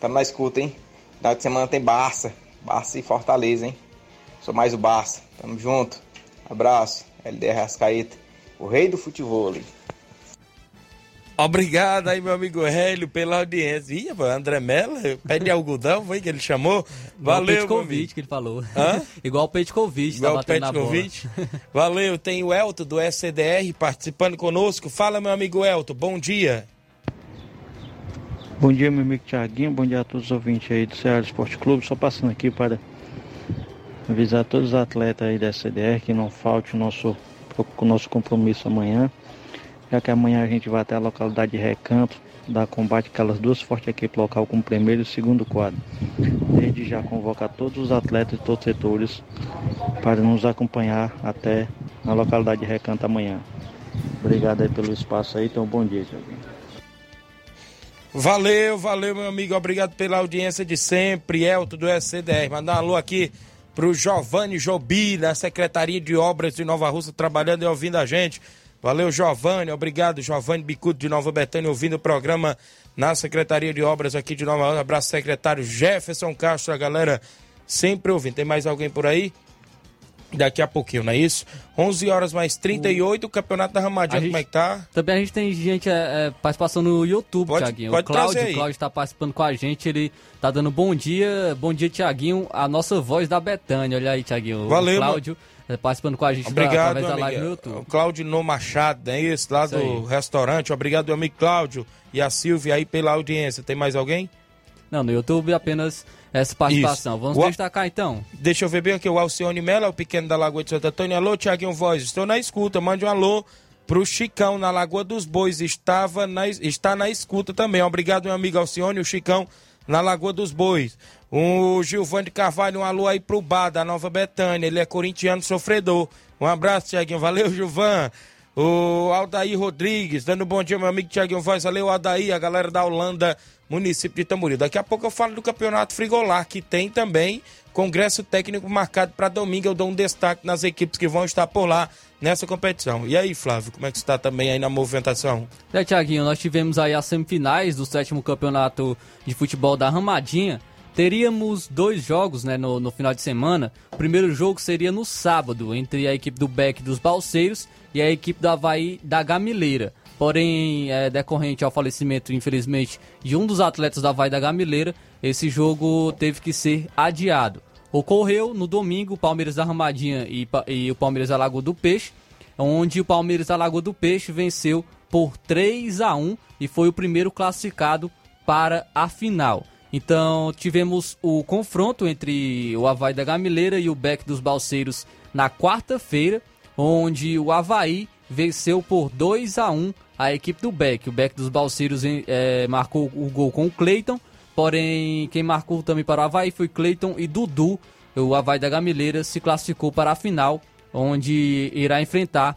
Tamo na escuta, hein? Final de semana tem Barça. Barça e Fortaleza, hein? Sou mais o Barça. Tamo junto. Abraço. LDR Rascaeta. O rei do futebol. Hein? Obrigado aí, meu amigo Hélio, pela audiência. Ih, André Mello, pé de algodão, foi que ele chamou? Valeu, Igual o Covid que ele falou. Hã? Igual o Pet Covid, Igual tá o Pet Covid. Valeu, tem o Elton do SCDR participando conosco. Fala, meu amigo Elton, bom dia. Bom dia, meu amigo Tiaguinho, bom dia a todos os ouvintes aí do Ceará Esporte Clube. Só passando aqui para avisar todos os atletas aí da SCDR que não falte o nosso, o nosso compromisso amanhã já que amanhã a gente vai até a localidade de Recanto, dar combate aquelas duas fortes equipes local com o primeiro e o segundo quadro. Desde já convocar todos os atletas de todos os setores para nos acompanhar até na localidade de Recanto amanhã. Obrigado aí pelo espaço aí, então bom dia, Tiaguinho. Valeu, valeu, meu amigo. Obrigado pela audiência de sempre. Elton do SCDR. Mandar um alô aqui pro Giovanni Jobi, da Secretaria de Obras de Nova Russa, trabalhando e ouvindo a gente. Valeu, Giovanni. Obrigado, Giovanni Bicudo de Nova Betânia, ouvindo o programa na Secretaria de Obras aqui de Nova Russa. Abraço, secretário Jefferson Castro, a galera sempre ouvindo. Tem mais alguém por aí? Daqui a pouquinho, não é isso? 11 horas mais 38, o Campeonato da Ramadinha, como é que tá? Também a gente tem gente é, participação no YouTube, Pode- Tiaguinho. pode o Cláudio, Cláudio tá participando com a gente, ele tá dando bom dia. Bom dia, Tiaguinho, a nossa voz da Betânia. Olha aí, Tiaguinho. Valeu, o Cláudio é, participando com a gente Obrigado, através meu da live no. YouTube. O Claudio Machado, é esse lá Isso do aí. restaurante. Obrigado, meu amigo Cláudio e a Silvia aí pela audiência. Tem mais alguém? Não, no YouTube apenas essa participação. Isso. Vamos O- destacar então. Deixa eu ver bem aqui, o Alcione Mello, o pequeno da Lagoa de Santo Antônio. Alô, Tiaguinho Voz, estou na escuta. Mande um alô pro Chicão, na Lagoa dos Bois. Estava na, está na escuta também. Obrigado, meu amigo Alcione, o Chicão, na Lagoa dos Bois. O Gilvani Carvalho, um alô aí pro Bar da Nova Betânia. Ele é corintiano sofredor. Um abraço, Tiaguinho. Valeu, Gilvan. O Aldair Rodrigues, dando um bom dia, meu amigo Tiaguinho Voz. Valeu, Aldair, a galera da Holanda, município de Tamboril. Daqui a pouco eu falo do campeonato Frigolar, que tem também congresso técnico marcado para domingo. Eu dou um destaque nas equipes que vão estar por lá nessa competição. E aí, Flávio, como é que está também aí na movimentação? É, Tiaguinho, nós tivemos aí as semifinais do sétimo campeonato de futebol da Ramadinha. Teríamos dois jogos né, no, no final de semana. O primeiro jogo seria no sábado, entre a equipe do Beck dos Balseiros e a equipe do Havaí da Gamileira. Porém, é, decorrente ao falecimento, infelizmente, de um dos atletas da Havaí da Gamileira, esse jogo teve que ser adiado. Ocorreu no domingo Palmeiras da Ramadinha e, e o Palmeiras da Lagoa do Peixe, onde o Palmeiras da Lagoa do Peixe venceu por 3 a 1 e foi o primeiro classificado para a final. Então tivemos o confronto entre o Havaí da Gamileira e o Beck dos Balseiros na quarta-feira, onde o Havaí venceu por 2 a 1 a equipe do Beck. O Beck dos Balseiros eh, marcou o gol com o Cleiton, porém quem marcou também para o Havaí foi Cleiton e Dudu. O Havaí da Gamileira se classificou para a final, onde irá enfrentar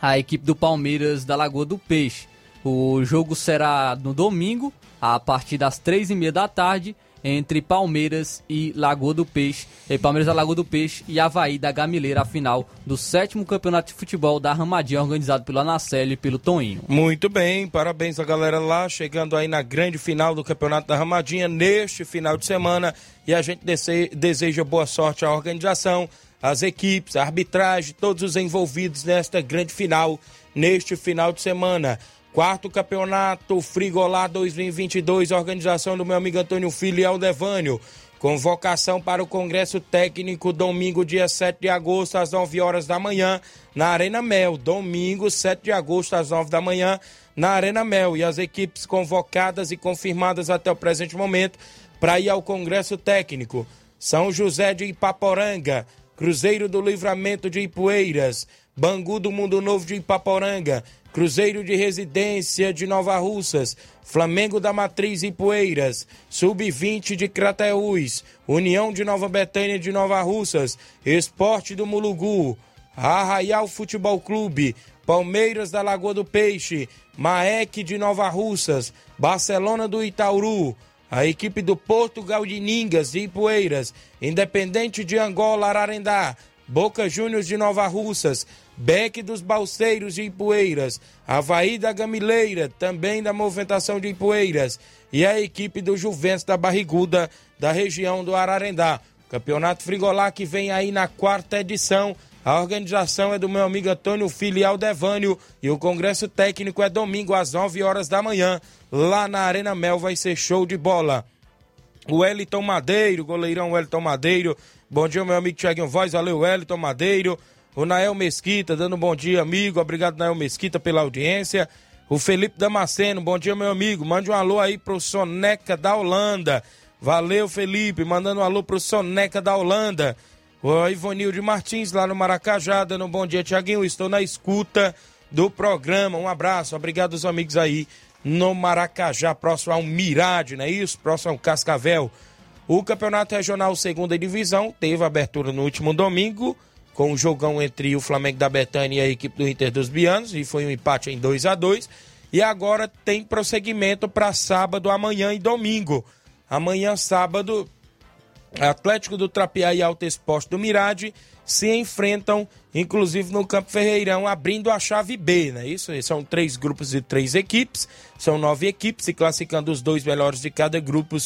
a equipe do Palmeiras da Lagoa do Peixe. O jogo será no domingo, a partir das três e meia da tarde, entre Palmeiras e Lagoa do Peixe. eh, Palmeiras da Lagoa do Peixe e Havaí da Gamileira, a final do sétimo campeonato de futebol da Ramadinha, organizado pelo Anaceli e pelo Toninho. Muito bem, parabéns a galera lá, chegando aí na grande final do Campeonato da Ramadinha neste final de semana. E a gente dese- deseja boa sorte à organização, às equipes, à arbitragem, todos os envolvidos nesta grande final, neste final de semana. Quarto campeonato Frigolá 2022, organização do meu amigo Antônio Filho e Aldevânio. Convocação para o Congresso Técnico domingo, dia 7 de agosto, às 9 horas da manhã, na Arena Mel. Domingo, 7 de agosto, às 9 da manhã, na Arena Mel. E as equipes convocadas e confirmadas até o presente momento para ir ao Congresso Técnico. São José de Ipaporanga, Cruzeiro do Livramento de Ipueiras, Bangu do Mundo Novo de Ipaporanga, Cruzeiro de Residência de Nova Russas, Flamengo da Matriz Ipueiras, Sub-20 de Crateús, União de Nova Betânia de Nova Russas, Esporte do Mulugu, Arraial Futebol Clube, Palmeiras da Lagoa do Peixe, Maek de Nova Russas, Barcelona do Itauru, a equipe do Portugal de Ningas e Ipueiras, Independente de Angola, Ararendá, Boca Juniors de Nova Russas, Beck dos Balseiros de Ipueiras, Havaí da Gamileira, também da movimentação de Ipueiras, e a equipe do Juventus da Barriguda, da região do Ararendá. Campeonato Frigolá que vem aí na quarta edição. A organização é do meu amigo Antônio Filial Devânio e o congresso técnico é domingo às 9 horas da manhã. Lá na Arena Mel vai ser show de bola. O Wellington Madeiro, goleirão Wellington Madeiro. Bom dia, meu amigo Thiaguinho Voz. Valeu, Wellington Madeiro. O Nael Mesquita, dando um bom dia, amigo. Obrigado, Nael Mesquita, pela audiência. O Felipe Damasceno, bom dia, meu amigo. Mande um alô aí pro Soneca da Holanda. Valeu, Felipe. Mandando um alô pro Soneca da Holanda. O Ivonilde Martins, lá no Maracajá, dando um bom dia, Tiaguinho. Estou na escuta do programa. Um abraço. Obrigado aos amigos aí no Maracajá, próximo ao Mirade, não é isso? Próximo ao Cascavel. O Campeonato Regional Segunda Divisão teve abertura no último domingo com o jogão entre o Flamengo da Betânia e a equipe do Inter dos Bianos, e foi um empate em 2 a 2 E agora tem prosseguimento para sábado, amanhã e domingo. Amanhã, sábado, Atlético do Trapiá e Alto Esporte do Mirade se enfrentam, inclusive no Campo Ferreirão, abrindo a chave B, né? Isso são três grupos de três equipes, são nove equipes, se classificando os dois melhores de cada grupo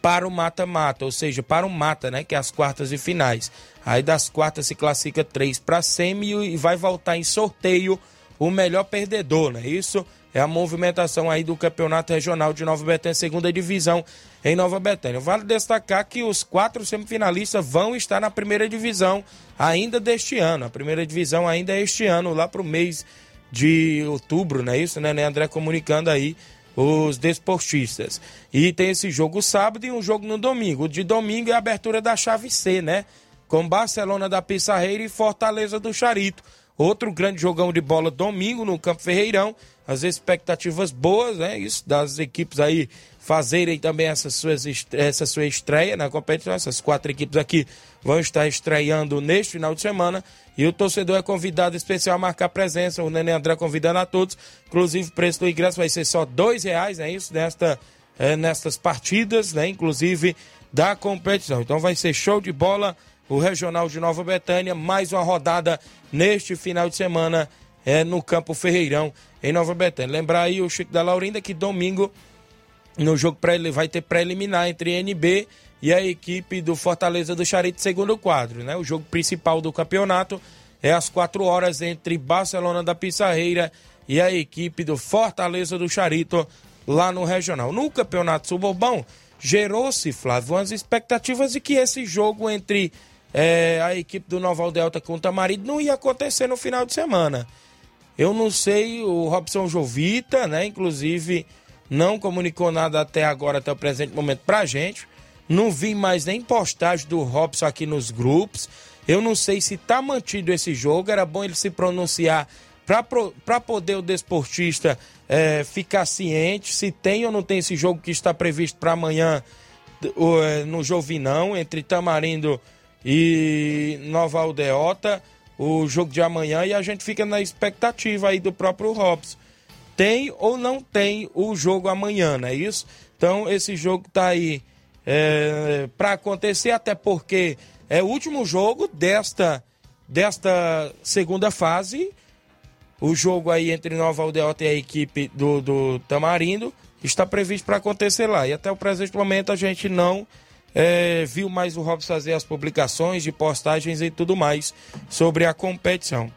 para o mata-mata, ou seja, para o mata, né? Que é as quartas e finais. Aí das quartas se classifica três para semi e vai voltar em sorteio o melhor perdedor, né? Isso é a movimentação aí do Campeonato Regional de Nova Betânia, segunda divisão em Nova Betânia. Vale destacar que os quatro semifinalistas vão estar na primeira divisão ainda deste ano. A primeira divisão ainda é este ano, lá para o mês de outubro, não é isso, né? André comunicando aí os desportistas. E tem esse jogo sábado e um jogo no domingo. O de domingo é a abertura da chave C, né? Com Barcelona da Pissarreira e Fortaleza do Charito. Outro grande jogão de bola domingo no Campo Ferreirão. As expectativas boas, né? Isso das equipes aí fazerem também essa, suas, essa sua estreia na competição. Essas quatro equipes aqui vão estar estreando neste final de semana. E o torcedor é convidado especial a marcar presença. O Nenê André convidando a todos. Inclusive, o preço do ingresso vai ser só dois reais, é isso? Nesta, é, nestas partidas, né? Inclusive da competição. Então vai ser show de bola o Regional de Nova Betânia, mais uma rodada neste final de semana é, no Campo Ferreirão, em Nova Betânia. Lembrar aí o Chico da Laurinda que domingo, no jogo pré vai ter preliminar entre NB e a equipe do Fortaleza do Charito, segundo quadro. Né? O jogo principal do campeonato é às quatro horas entre Barcelona da Pissarreira e a equipe do Fortaleza do Charito, lá no Regional. No Campeonato Suburbão, gerou-se, Flávio, umas expectativas de que esse jogo entre é, a equipe do Noval Delta com o Tamarido não ia acontecer no final de semana. Eu não sei, o Robson Jovita, né, inclusive, não comunicou nada até agora, até o presente momento, pra gente. Não vi mais nem postagem do Robson aqui nos grupos. Eu não sei se tá mantido esse jogo. Era bom ele se pronunciar para poder o desportista é, ficar ciente se tem ou não tem esse jogo que está previsto para amanhã é, no Jovinão, entre Tamarindo e Nova Aldeota, o jogo de amanhã, e a gente fica na expectativa aí do próprio Robson. Tem ou não tem o jogo amanhã, não é isso? Então, esse jogo tá aí é, para acontecer, até porque é o último jogo desta, desta segunda fase. O jogo aí entre Nova Aldeota e a equipe do, do Tamarindo está previsto para acontecer lá. E até o presente momento a gente não é, viu mais o Robson fazer as publicações de postagens e tudo mais sobre a competição.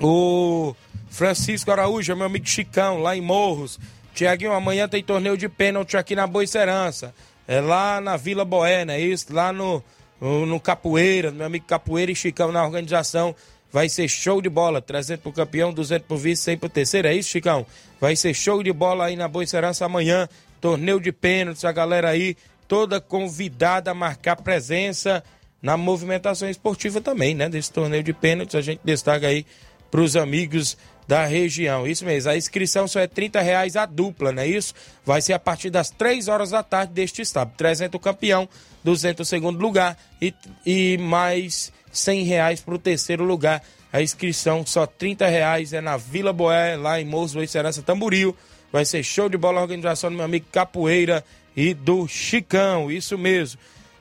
O Francisco Araújo, meu amigo Chicão, lá em Morros. Tiaguinho, amanhã tem torneio de pênalti aqui na Boicerança. É lá na Vila Boé, é isso? Lá no, no, Capoeira, meu amigo Capoeira e Chicão na organização. Vai ser show de bola. 300 pro campeão, 200 pro vice, 100 pro terceiro. É isso, Chicão? Vai ser show de bola aí na Boicerança amanhã. Torneio de pênaltis, a galera aí toda convidada a marcar presença na movimentação esportiva também, né? Desse torneio de pênaltis, a gente destaca aí para os amigos da região. Isso mesmo, a inscrição só é 30 reais a dupla, não é isso? Vai ser a partir das 3 horas da tarde deste sábado. 300 o campeão, 200 o segundo lugar e, e mais 100 reais para o terceiro lugar. A inscrição só 30 reais é na Vila Boé, lá em Moço, Serança Tamboril. Vai ser show de bola a organização do meu amigo Capoeira e do Chicão, isso mesmo.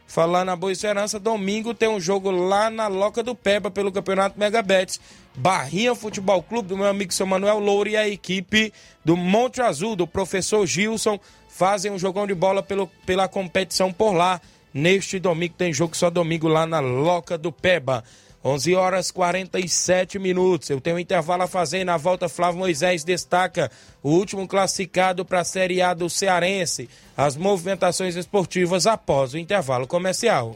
Falar na Boa Esperança, domingo tem um jogo lá na Loca do Peba pelo Campeonato Megabets. Barrinha Futebol Clube do meu amigo seu Manuel Louro e a equipe do Monte Azul, do professor Gilson, fazem um jogão de bola pelo, pela competição por lá. Neste domingo tem jogo só domingo lá na Loca do Peba. 11 horas 47 minutos. Eu tenho um intervalo a fazer. Na volta, Flávio Moisés destaca o último classificado para a Série A do Cearense. As movimentações esportivas após o intervalo comercial.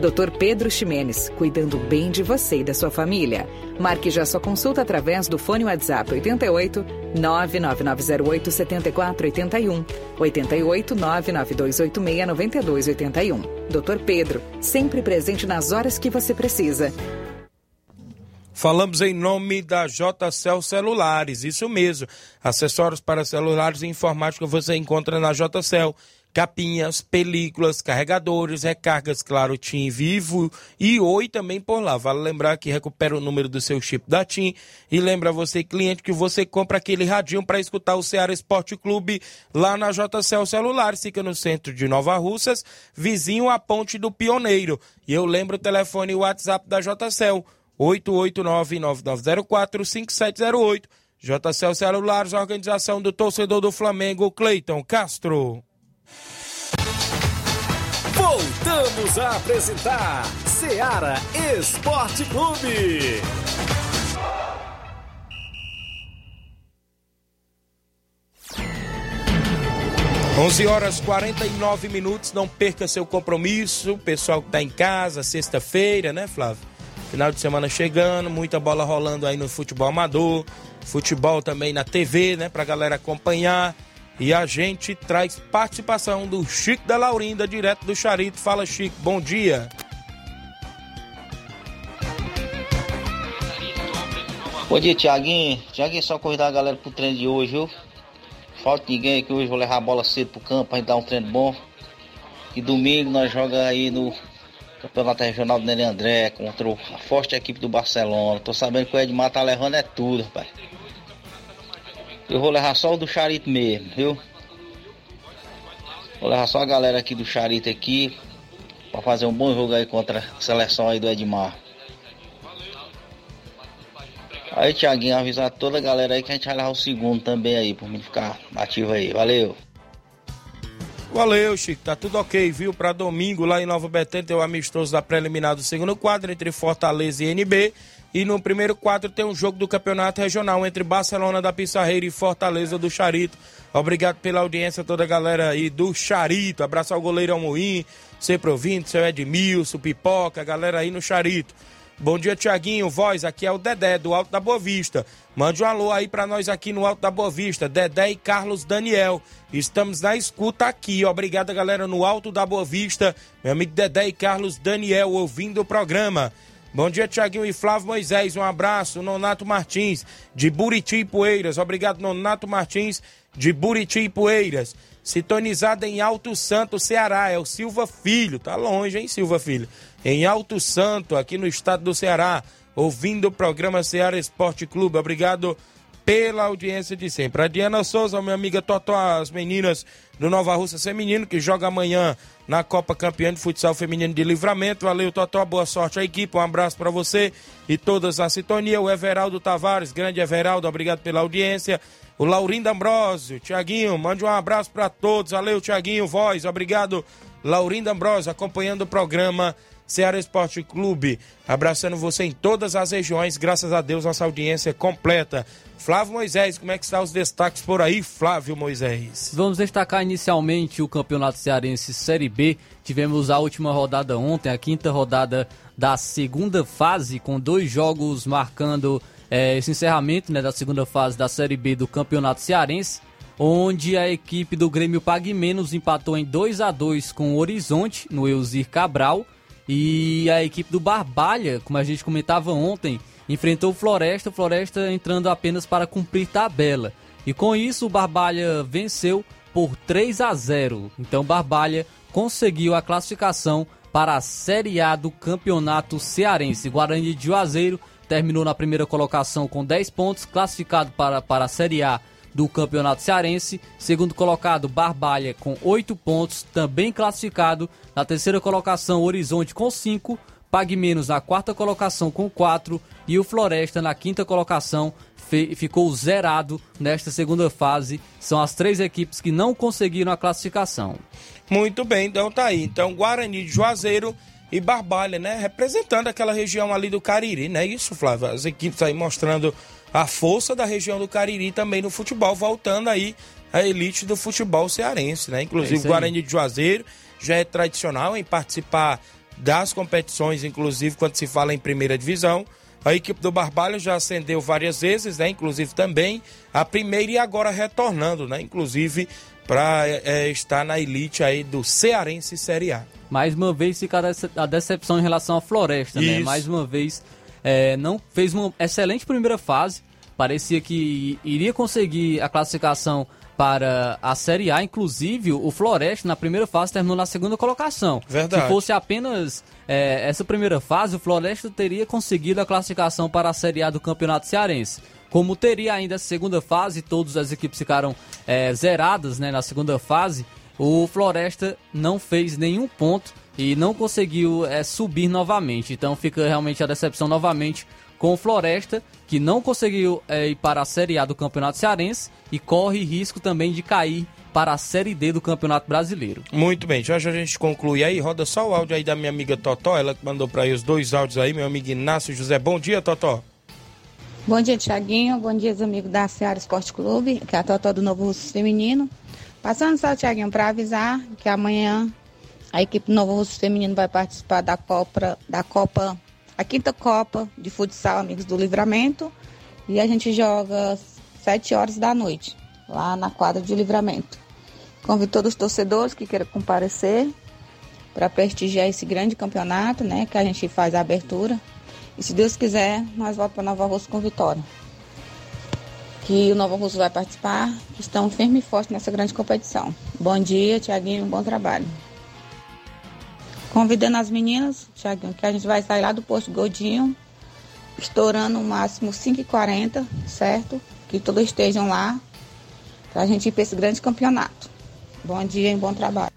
Dr. Pedro Ximenes, cuidando bem de você e da sua família. Marque já sua consulta através do fone WhatsApp 88 99908 7481 88 99286 9281. Dr. Pedro, sempre presente nas horas que você precisa. Falamos em nome da JCL Celulares, isso mesmo. Acessórios para celulares e informática você encontra na JCL capinhas, películas, carregadores, recargas, claro, TIM Vivo e Oi também por lá. Vale lembrar que recupera o número do seu chip da TIM e lembra você, cliente, que você compra aquele radinho para escutar o Ceará Esporte Clube lá na JCL Celular, fica no centro de Nova Russas, vizinho à Ponte do Pioneiro. E eu lembro o telefone e o WhatsApp da JCL, 889-9904-5708. JCL Celulares, organização do torcedor do Flamengo, Cleiton Castro. Voltamos a apresentar Seara Esporte Clube. 11 horas 49 minutos, não perca seu compromisso. Pessoal que está em casa, sexta-feira, né, Flávio? Final de semana chegando, muita bola rolando aí no futebol amador, futebol também na TV, né, pra galera acompanhar. E a gente traz participação do Chico da Laurinda, direto do Charito. Fala, Chico, bom dia. Bom dia, Tiaguinho. Tiaguinho, só convidar a galera pro treino de hoje, viu? Falta ninguém aqui hoje, vou levar a bola cedo pro campo pra gente dar um treino bom. E domingo nós jogamos aí no Campeonato Regional do Nenê André contra a forte equipe do Barcelona. Tô sabendo que o Edmar tá levando é tudo, rapaz. Eu vou levar só o do Charito mesmo, viu? Vou levar só a galera aqui do Charito aqui. Pra fazer um bom jogo aí contra a seleção aí do Edmar. Aí, Thiaguinho, avisar toda a galera aí que a gente vai levar o segundo também aí, por mim ficar ativo aí. Valeu! Valeu, Chico. Tá tudo ok, viu? Para domingo, lá em Nova Betânia, tem o amistoso da preliminar do segundo quadro entre Fortaleza e NB. E no primeiro quadro tem um jogo do campeonato regional entre Barcelona da Pissarreira e Fortaleza do Charito. Obrigado pela audiência, toda a galera aí do Charito. Abraço ao goleiro Almoim, sempre ouvindo, seu Edmilson, Pipoca, galera aí no Charito. Bom dia, Tiaguinho, voz, aqui é o Dedé, do Alto da Boa Vista. Mande um alô aí pra nós aqui no Alto da Boa Vista, Dedé e Carlos Daniel. Estamos na escuta aqui, obrigado, galera, no Alto da Boa Vista. Meu amigo Dedé e Carlos Daniel ouvindo o programa. Bom dia, Tiaguinho e Flávio Moisés. Um abraço, Nonato Martins, de Buriti e Poeiras. Obrigado, Nonato Martins, de Buriti e Poeiras. Sintonizado em Alto Santo, Ceará. É o Silva Filho. Tá longe, hein, Silva Filho? Em Alto Santo, aqui no estado do Ceará. Ouvindo o programa Ceará Esporte Clube. Obrigado pela audiência de sempre. A Diana Souza, minha amiga Totó, as meninas do Nova Russa Feminino, que joga amanhã na Copa Campeã de Futsal Feminino de Livramento. Valeu, Totó, boa sorte à equipe, um abraço para você e todas na sintonia. O Everaldo Tavares, grande Everaldo, obrigado pela audiência. O Laurindo Ambrosio, Tiaguinho, mande um abraço para todos. Valeu, Tiaguinho, voz, obrigado. Laurindo Ambrosio, acompanhando o programa Ceará Esporte Clube, abraçando você em todas as regiões, graças a Deus, nossa audiência é completa. Flávio Moisés, como é que estão os destaques por aí, Flávio Moisés? Vamos destacar inicialmente o Campeonato Cearense Série B. Tivemos a última rodada ontem, a quinta rodada da segunda fase, com dois jogos marcando é, esse encerramento né, da segunda fase da Série B do Campeonato Cearense, onde a equipe do Grêmio Pague Menos empatou em 2 a 2 com o Horizonte, no Eusir Cabral. E a equipe do Barbalha, como a gente comentava ontem, enfrentou o Floresta, o Floresta entrando apenas para cumprir tabela. E com isso o Barbalha venceu por 3 a 0. Então Barbalha conseguiu a classificação para a Série A do Campeonato Cearense. Guarani de Juazeiro terminou na primeira colocação com 10 pontos, classificado para, para a Série A do Campeonato Cearense. Segundo colocado, Barbalha com 8 pontos, também classificado. Na terceira colocação, Horizonte com 5. Pague Menos na quarta colocação com 4. E o Floresta na quinta colocação ficou zerado nesta segunda fase. São as três equipes que não conseguiram a classificação. Muito bem, então tá aí. Então, Guarani de Juazeiro e Barbalha, né? Representando aquela região ali do Cariri, né? Isso, Flávio. As equipes aí mostrando a força da região do Cariri também no futebol, voltando aí a elite do futebol cearense, né? Inclusive, é Guarani de Juazeiro já é tradicional em participar das competições, inclusive quando se fala em primeira divisão. A equipe do Barbalho já ascendeu várias vezes, né? Inclusive também a primeira e agora retornando, né? Inclusive para é, é, estar na elite aí do Cearense Série A. Mais uma vez fica a decepção em relação à Floresta, né? Isso. né? Mais uma vez é, não fez uma excelente primeira fase. Parecia que iria conseguir a classificação para a Série A. Inclusive, o Floresta, na primeira fase, terminou na segunda colocação. Verdade. Se fosse apenas é, essa primeira fase, o Floresta teria conseguido a classificação para a Série A do Campeonato Cearense. Como teria ainda a segunda fase, todas as equipes ficaram é, zeradas né, na segunda fase, o Floresta não fez nenhum ponto e não conseguiu é, subir novamente. Então fica realmente a decepção novamente com o Floresta, que não conseguiu é, ir para a Série A do Campeonato Cearense e corre risco também de cair para a Série D do Campeonato Brasileiro. Muito bem, já a gente conclui aí. Roda só o áudio aí da minha amiga Totó, ela que mandou para aí os dois áudios aí, meu amigo Inácio José. Bom dia, Totó. Bom dia, Tiaguinho. Bom dia, amigos da Seara Esporte Clube, que é a Totó do Novo Russo Feminino. Passando só, Tiaguinho, para avisar que amanhã a equipe Novo Russo Feminino vai participar da Copa, da Copa, a quinta Copa de Futsal Amigos do Livramento. E a gente joga às 7 horas da noite, lá na quadra de livramento. Convido todos os torcedores que queiram comparecer para prestigiar esse grande campeonato, né? Que a gente faz a abertura. E se Deus quiser, nós voltamos para Nova Russo com vitória. Que o Nova Russo vai participar, que estão firme e forte nessa grande competição. Bom dia, Tiaguinho, bom trabalho. Convidando as meninas, Tiaguinho, que a gente vai sair lá do posto Godinho, estourando o máximo 5h40, certo? Que todos estejam lá, para a gente ir para esse grande campeonato. Bom dia e bom trabalho.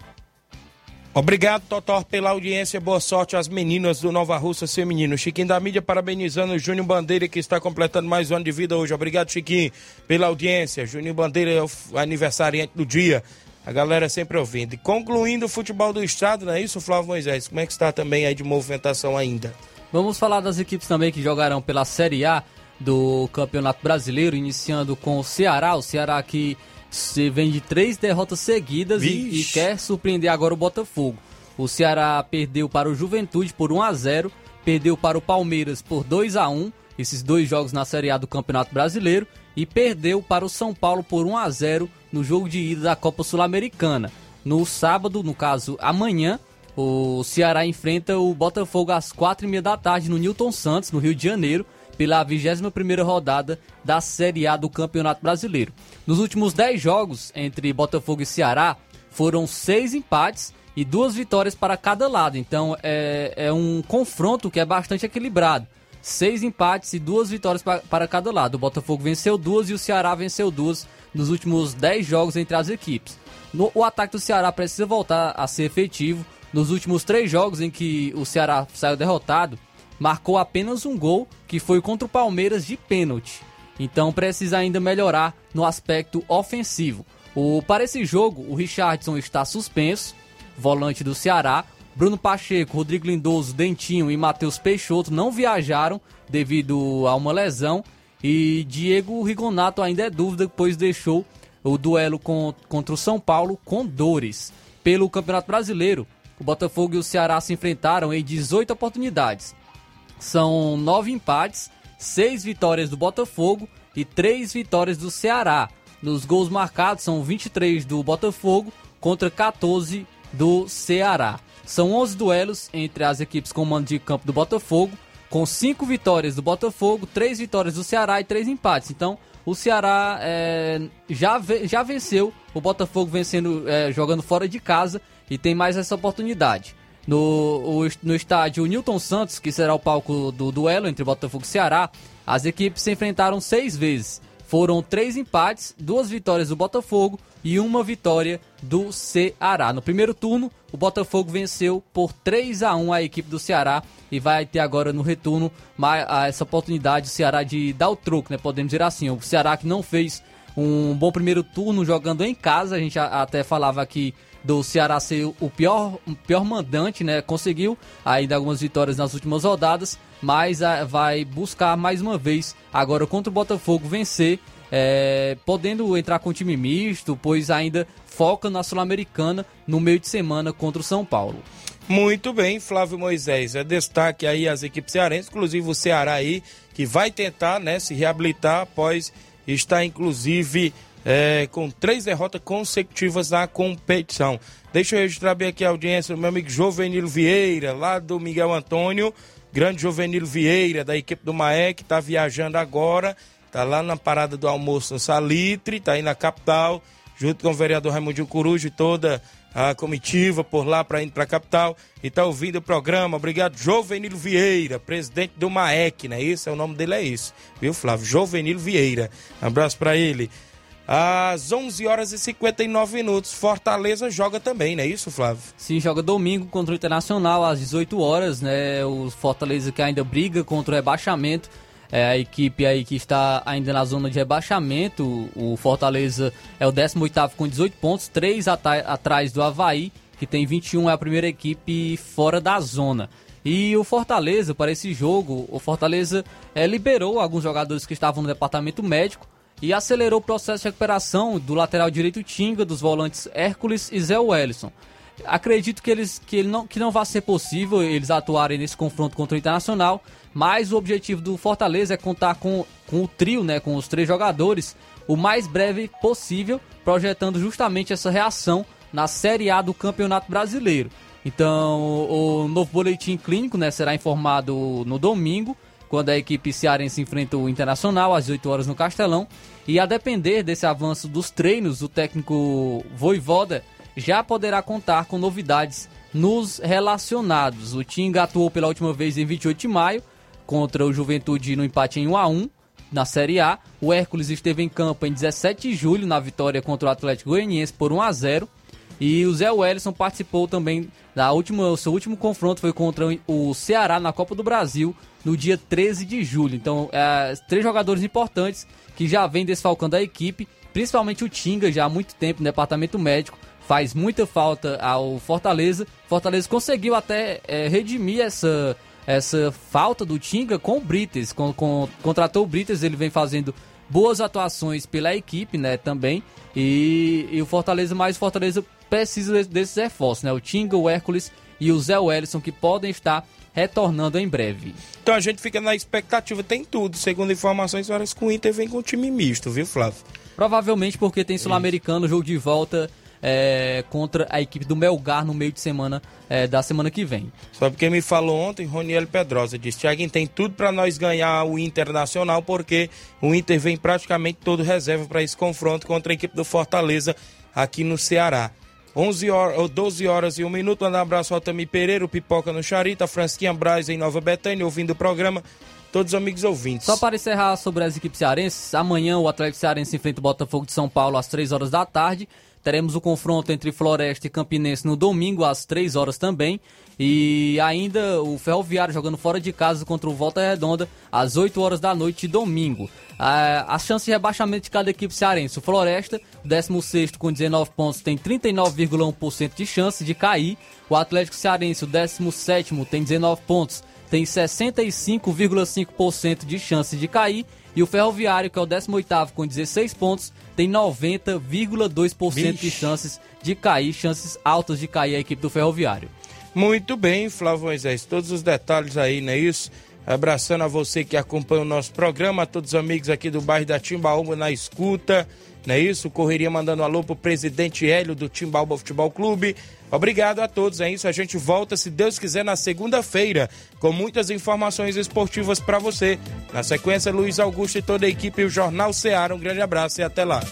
Obrigado, Totó, pela audiência. Boa sorte às meninas do Nova Russa Feminino. Chiquinho da mídia parabenizando o Júnior Bandeira, que está completando mais um ano de vida hoje. Obrigado, Chiquinho, pela audiência. Júnior Bandeira é o aniversariante do dia. A galera sempre ouvindo. E concluindo o futebol do estado, não é isso, Flávio Moisés? Como é que está também aí de movimentação ainda? Vamos falar das equipes também que jogarão pela Série A do Campeonato Brasileiro, iniciando com o Ceará. O Ceará que vem de três derrotas seguidas e, e, quer surpreender agora o Botafogo. O Ceará perdeu para o Juventude por 1 a 0 perdeu para o Palmeiras por 2 a 1 esses dois jogos na Série A do Campeonato Brasileiro, e perdeu para o São Paulo por 1 a 0 no jogo de ida da Copa Sul-Americana. No sábado, no caso amanhã, o Ceará enfrenta o Botafogo às quatro e meia da tarde no Newton Santos, no Rio de Janeiro, pela 21ª rodada da Série A do Campeonato Brasileiro. Nos últimos 10 jogos entre Botafogo e Ceará, foram seis empates e duas vitórias para cada lado. Então é, é um confronto que é bastante equilibrado. Seis empates e duas vitórias pa para cada lado. O Botafogo venceu duas e o Ceará venceu duas nos últimos dez jogos entre as equipes. No, o ataque do Ceará precisa voltar a ser efetivo. Nos últimos três jogos em que o Ceará saiu derrotado, marcou apenas um gol, que foi contra o Palmeiras de pênalti. Então precisa ainda melhorar no aspecto ofensivo. O, para esse jogo, o Richardson está suspenso, volante do Ceará. Bruno Pacheco, Rodrigo Lindoso, Dentinho e Matheus Peixoto não viajaram devido a uma lesão. E Diego Rigonato ainda é dúvida, pois deixou o duelo com, contra o São Paulo com dores. Pelo Campeonato Brasileiro, o Botafogo e o Ceará se enfrentaram em 18 oportunidades. São nove empates, seis vitórias do Botafogo e três vitórias do Ceará. Nos gols marcados são 23 do Botafogo contra 14 do Ceará. São 11 duelos entre as equipes com mando de campo do Botafogo, com 5 vitórias do Botafogo, 3 vitórias do Ceará e 3 empates. Então, o Ceará é, já, já venceu, o Botafogo vencendo, é, jogando fora de casa e tem mais essa oportunidade. No, o, no estádio Newton Santos, que será o palco do duelo entre Botafogo e Ceará, as equipes se enfrentaram seis vezes. Foram três empates, duas vitórias do Botafogo e uma vitória do Ceará. No primeiro turno, o Botafogo venceu por 3 a 1 a equipe do Ceará e vai ter agora no retorno essa oportunidade do Ceará de dar o troco, né? Podemos dizer assim. O Ceará que não fez um bom primeiro turno jogando em casa, a gente até falava aqui do Ceará ser o pior, o pior mandante, né? Conseguiu ainda algumas vitórias nas últimas rodadas, mas a, vai buscar mais uma vez agora contra o Botafogo vencer, é, podendo entrar com time misto, pois ainda foca na Sul-Americana no meio de semana contra o São Paulo. Muito bem, Flávio Moisés. É destaque aí as equipes cearenses, inclusive o Ceará aí, que vai tentar né, se reabilitar após estar, inclusive, é, com três derrotas consecutivas na competição. Deixa eu registrar bem aqui a audiência do meu amigo Jovenil Vieira, lá do Miguel Antônio. Grande Jovenil Vieira, da equipe do Maek, está viajando agora, está lá na parada do almoço no Salitre, está aí na capital, junto com o vereador Raimundo Coruja e toda a comitiva por lá para ir para a capital e está ouvindo o programa. Obrigado, Jovenil Vieira, presidente do MAEC, né? Isso, é o nome dele é isso, viu, Flávio? Jovenil Vieira. Abraço para ele. Às 11 horas e 59 minutos, Fortaleza joga também, não é isso, Flávio? Sim, joga domingo contra o Internacional às 18 horas, né? O Fortaleza que ainda briga contra o rebaixamento. É a equipe aí que está ainda na zona de rebaixamento. O Fortaleza é o 18º com 18 pontos, 3 atrás do Havaí, que tem 21, é a primeira equipe fora da zona. E o Fortaleza, para esse jogo, o Fortaleza é, liberou alguns jogadores que estavam no departamento médico e acelerou o processo de recuperação do lateral direito Tinga, dos volantes Hércules e Zé Wellison. Acredito que, eles, que, ele não, que não vai ser possível eles atuarem nesse confronto contra o Internacional, mas o objetivo do Fortaleza é contar com, com o trio, né, com os três jogadores, o mais breve possível, projetando justamente essa reação na Série A do Campeonato Brasileiro. Então, o novo boletim clínico né, será informado no domingo quando a equipe cearense enfrenta o Internacional às 8 horas no Castelão. E a depender desse avanço dos treinos, o técnico Voivoda já poderá contar com novidades nos relacionados. O Tinga atuou pela última vez em 28 de maio contra o Juventude no empate em 1 a 1 na Série A. O Hércules esteve em campo em 17 de julho na vitória contra o Atlético Goianiense por 1 a 0. E o Zé Wellison participou também da última, o seu último confronto foi contra o Ceará na Copa do Brasil no dia 13 de julho. Então, é, três jogadores importantes que já vêm desfalcando a equipe, principalmente o Tinga, já há muito tempo no departamento médico, faz muita falta ao Fortaleza. Fortaleza conseguiu até é, redimir essa, essa falta do Tinga com o Brites. Com, com, contratou o Brites, ele vem fazendo boas atuações pela equipe, né, também. E, e o Fortaleza, mais Fortaleza precisa desses reforços, né? O Tinga, o Hércules e o Zé Wellison, que podem estar retornando em breve. Então a gente fica na expectativa, tem tudo. Segundo informações, parece que o Inter vem com um time misto, viu, Flávio? Provavelmente porque tem Sul-Americano, jogo de volta é, contra a equipe do Melgar no meio de semana é, da semana que vem. Só porque me falou ontem, Roniel Pedrosa disse: Tiaguinho, tem tudo para nós ganhar o Internacional, porque o Inter vem praticamente todo reserva para esse confronto contra a equipe do Fortaleza aqui no Ceará. 11 horas, 12 horas e um minuto. Manda um abraço ao Tami Pereira, Pipoca no Charita, Fransquinha Braz em Nova Betânia, ouvindo o programa. todos os amigos ouvintes. Só para encerrar sobre as equipes cearenses, amanhã o Atlético Cearense enfrenta o Botafogo de São Paulo às 3 horas da tarde. Teremos o confronto entre Floresta e Campinense no domingo às 3 horas também. E ainda o Ferroviário jogando fora de casa contra o Volta Redonda às 8 horas da noite domingo. A, a chance de rebaixamento de cada equipe cearense. O Floresta, 16 com 19 pontos, tem 39,1% de chance de cair. O Atlético Cearense, o 17 tem 19 pontos, tem 65,5% de chance de cair. E o Ferroviário, que é o 18 com 16 pontos, tem 90,2% de chances de cair, chances altas de cair a equipe do Ferroviário. Muito bem, Flávio Moisés, todos os detalhes aí, não é isso? Abraçando a você que acompanha o nosso programa, a todos os amigos aqui do bairro da Timbaúba na escuta, não é isso? Correria mandando um alô pro presidente Hélio do Timbaúba Futebol Clube. Obrigado a todos, é isso. A gente volta, se Deus quiser, na segunda-feira, com muitas informações esportivas para você. Na sequência, Luiz Augusto e toda a equipe e o Jornal Ceará. Um grande abraço e até lá.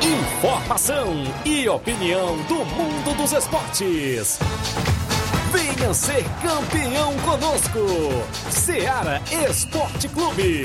Informação e opinião do mundo dos esportes. Venha ser campeão conosco. Ceará Esporte Clube.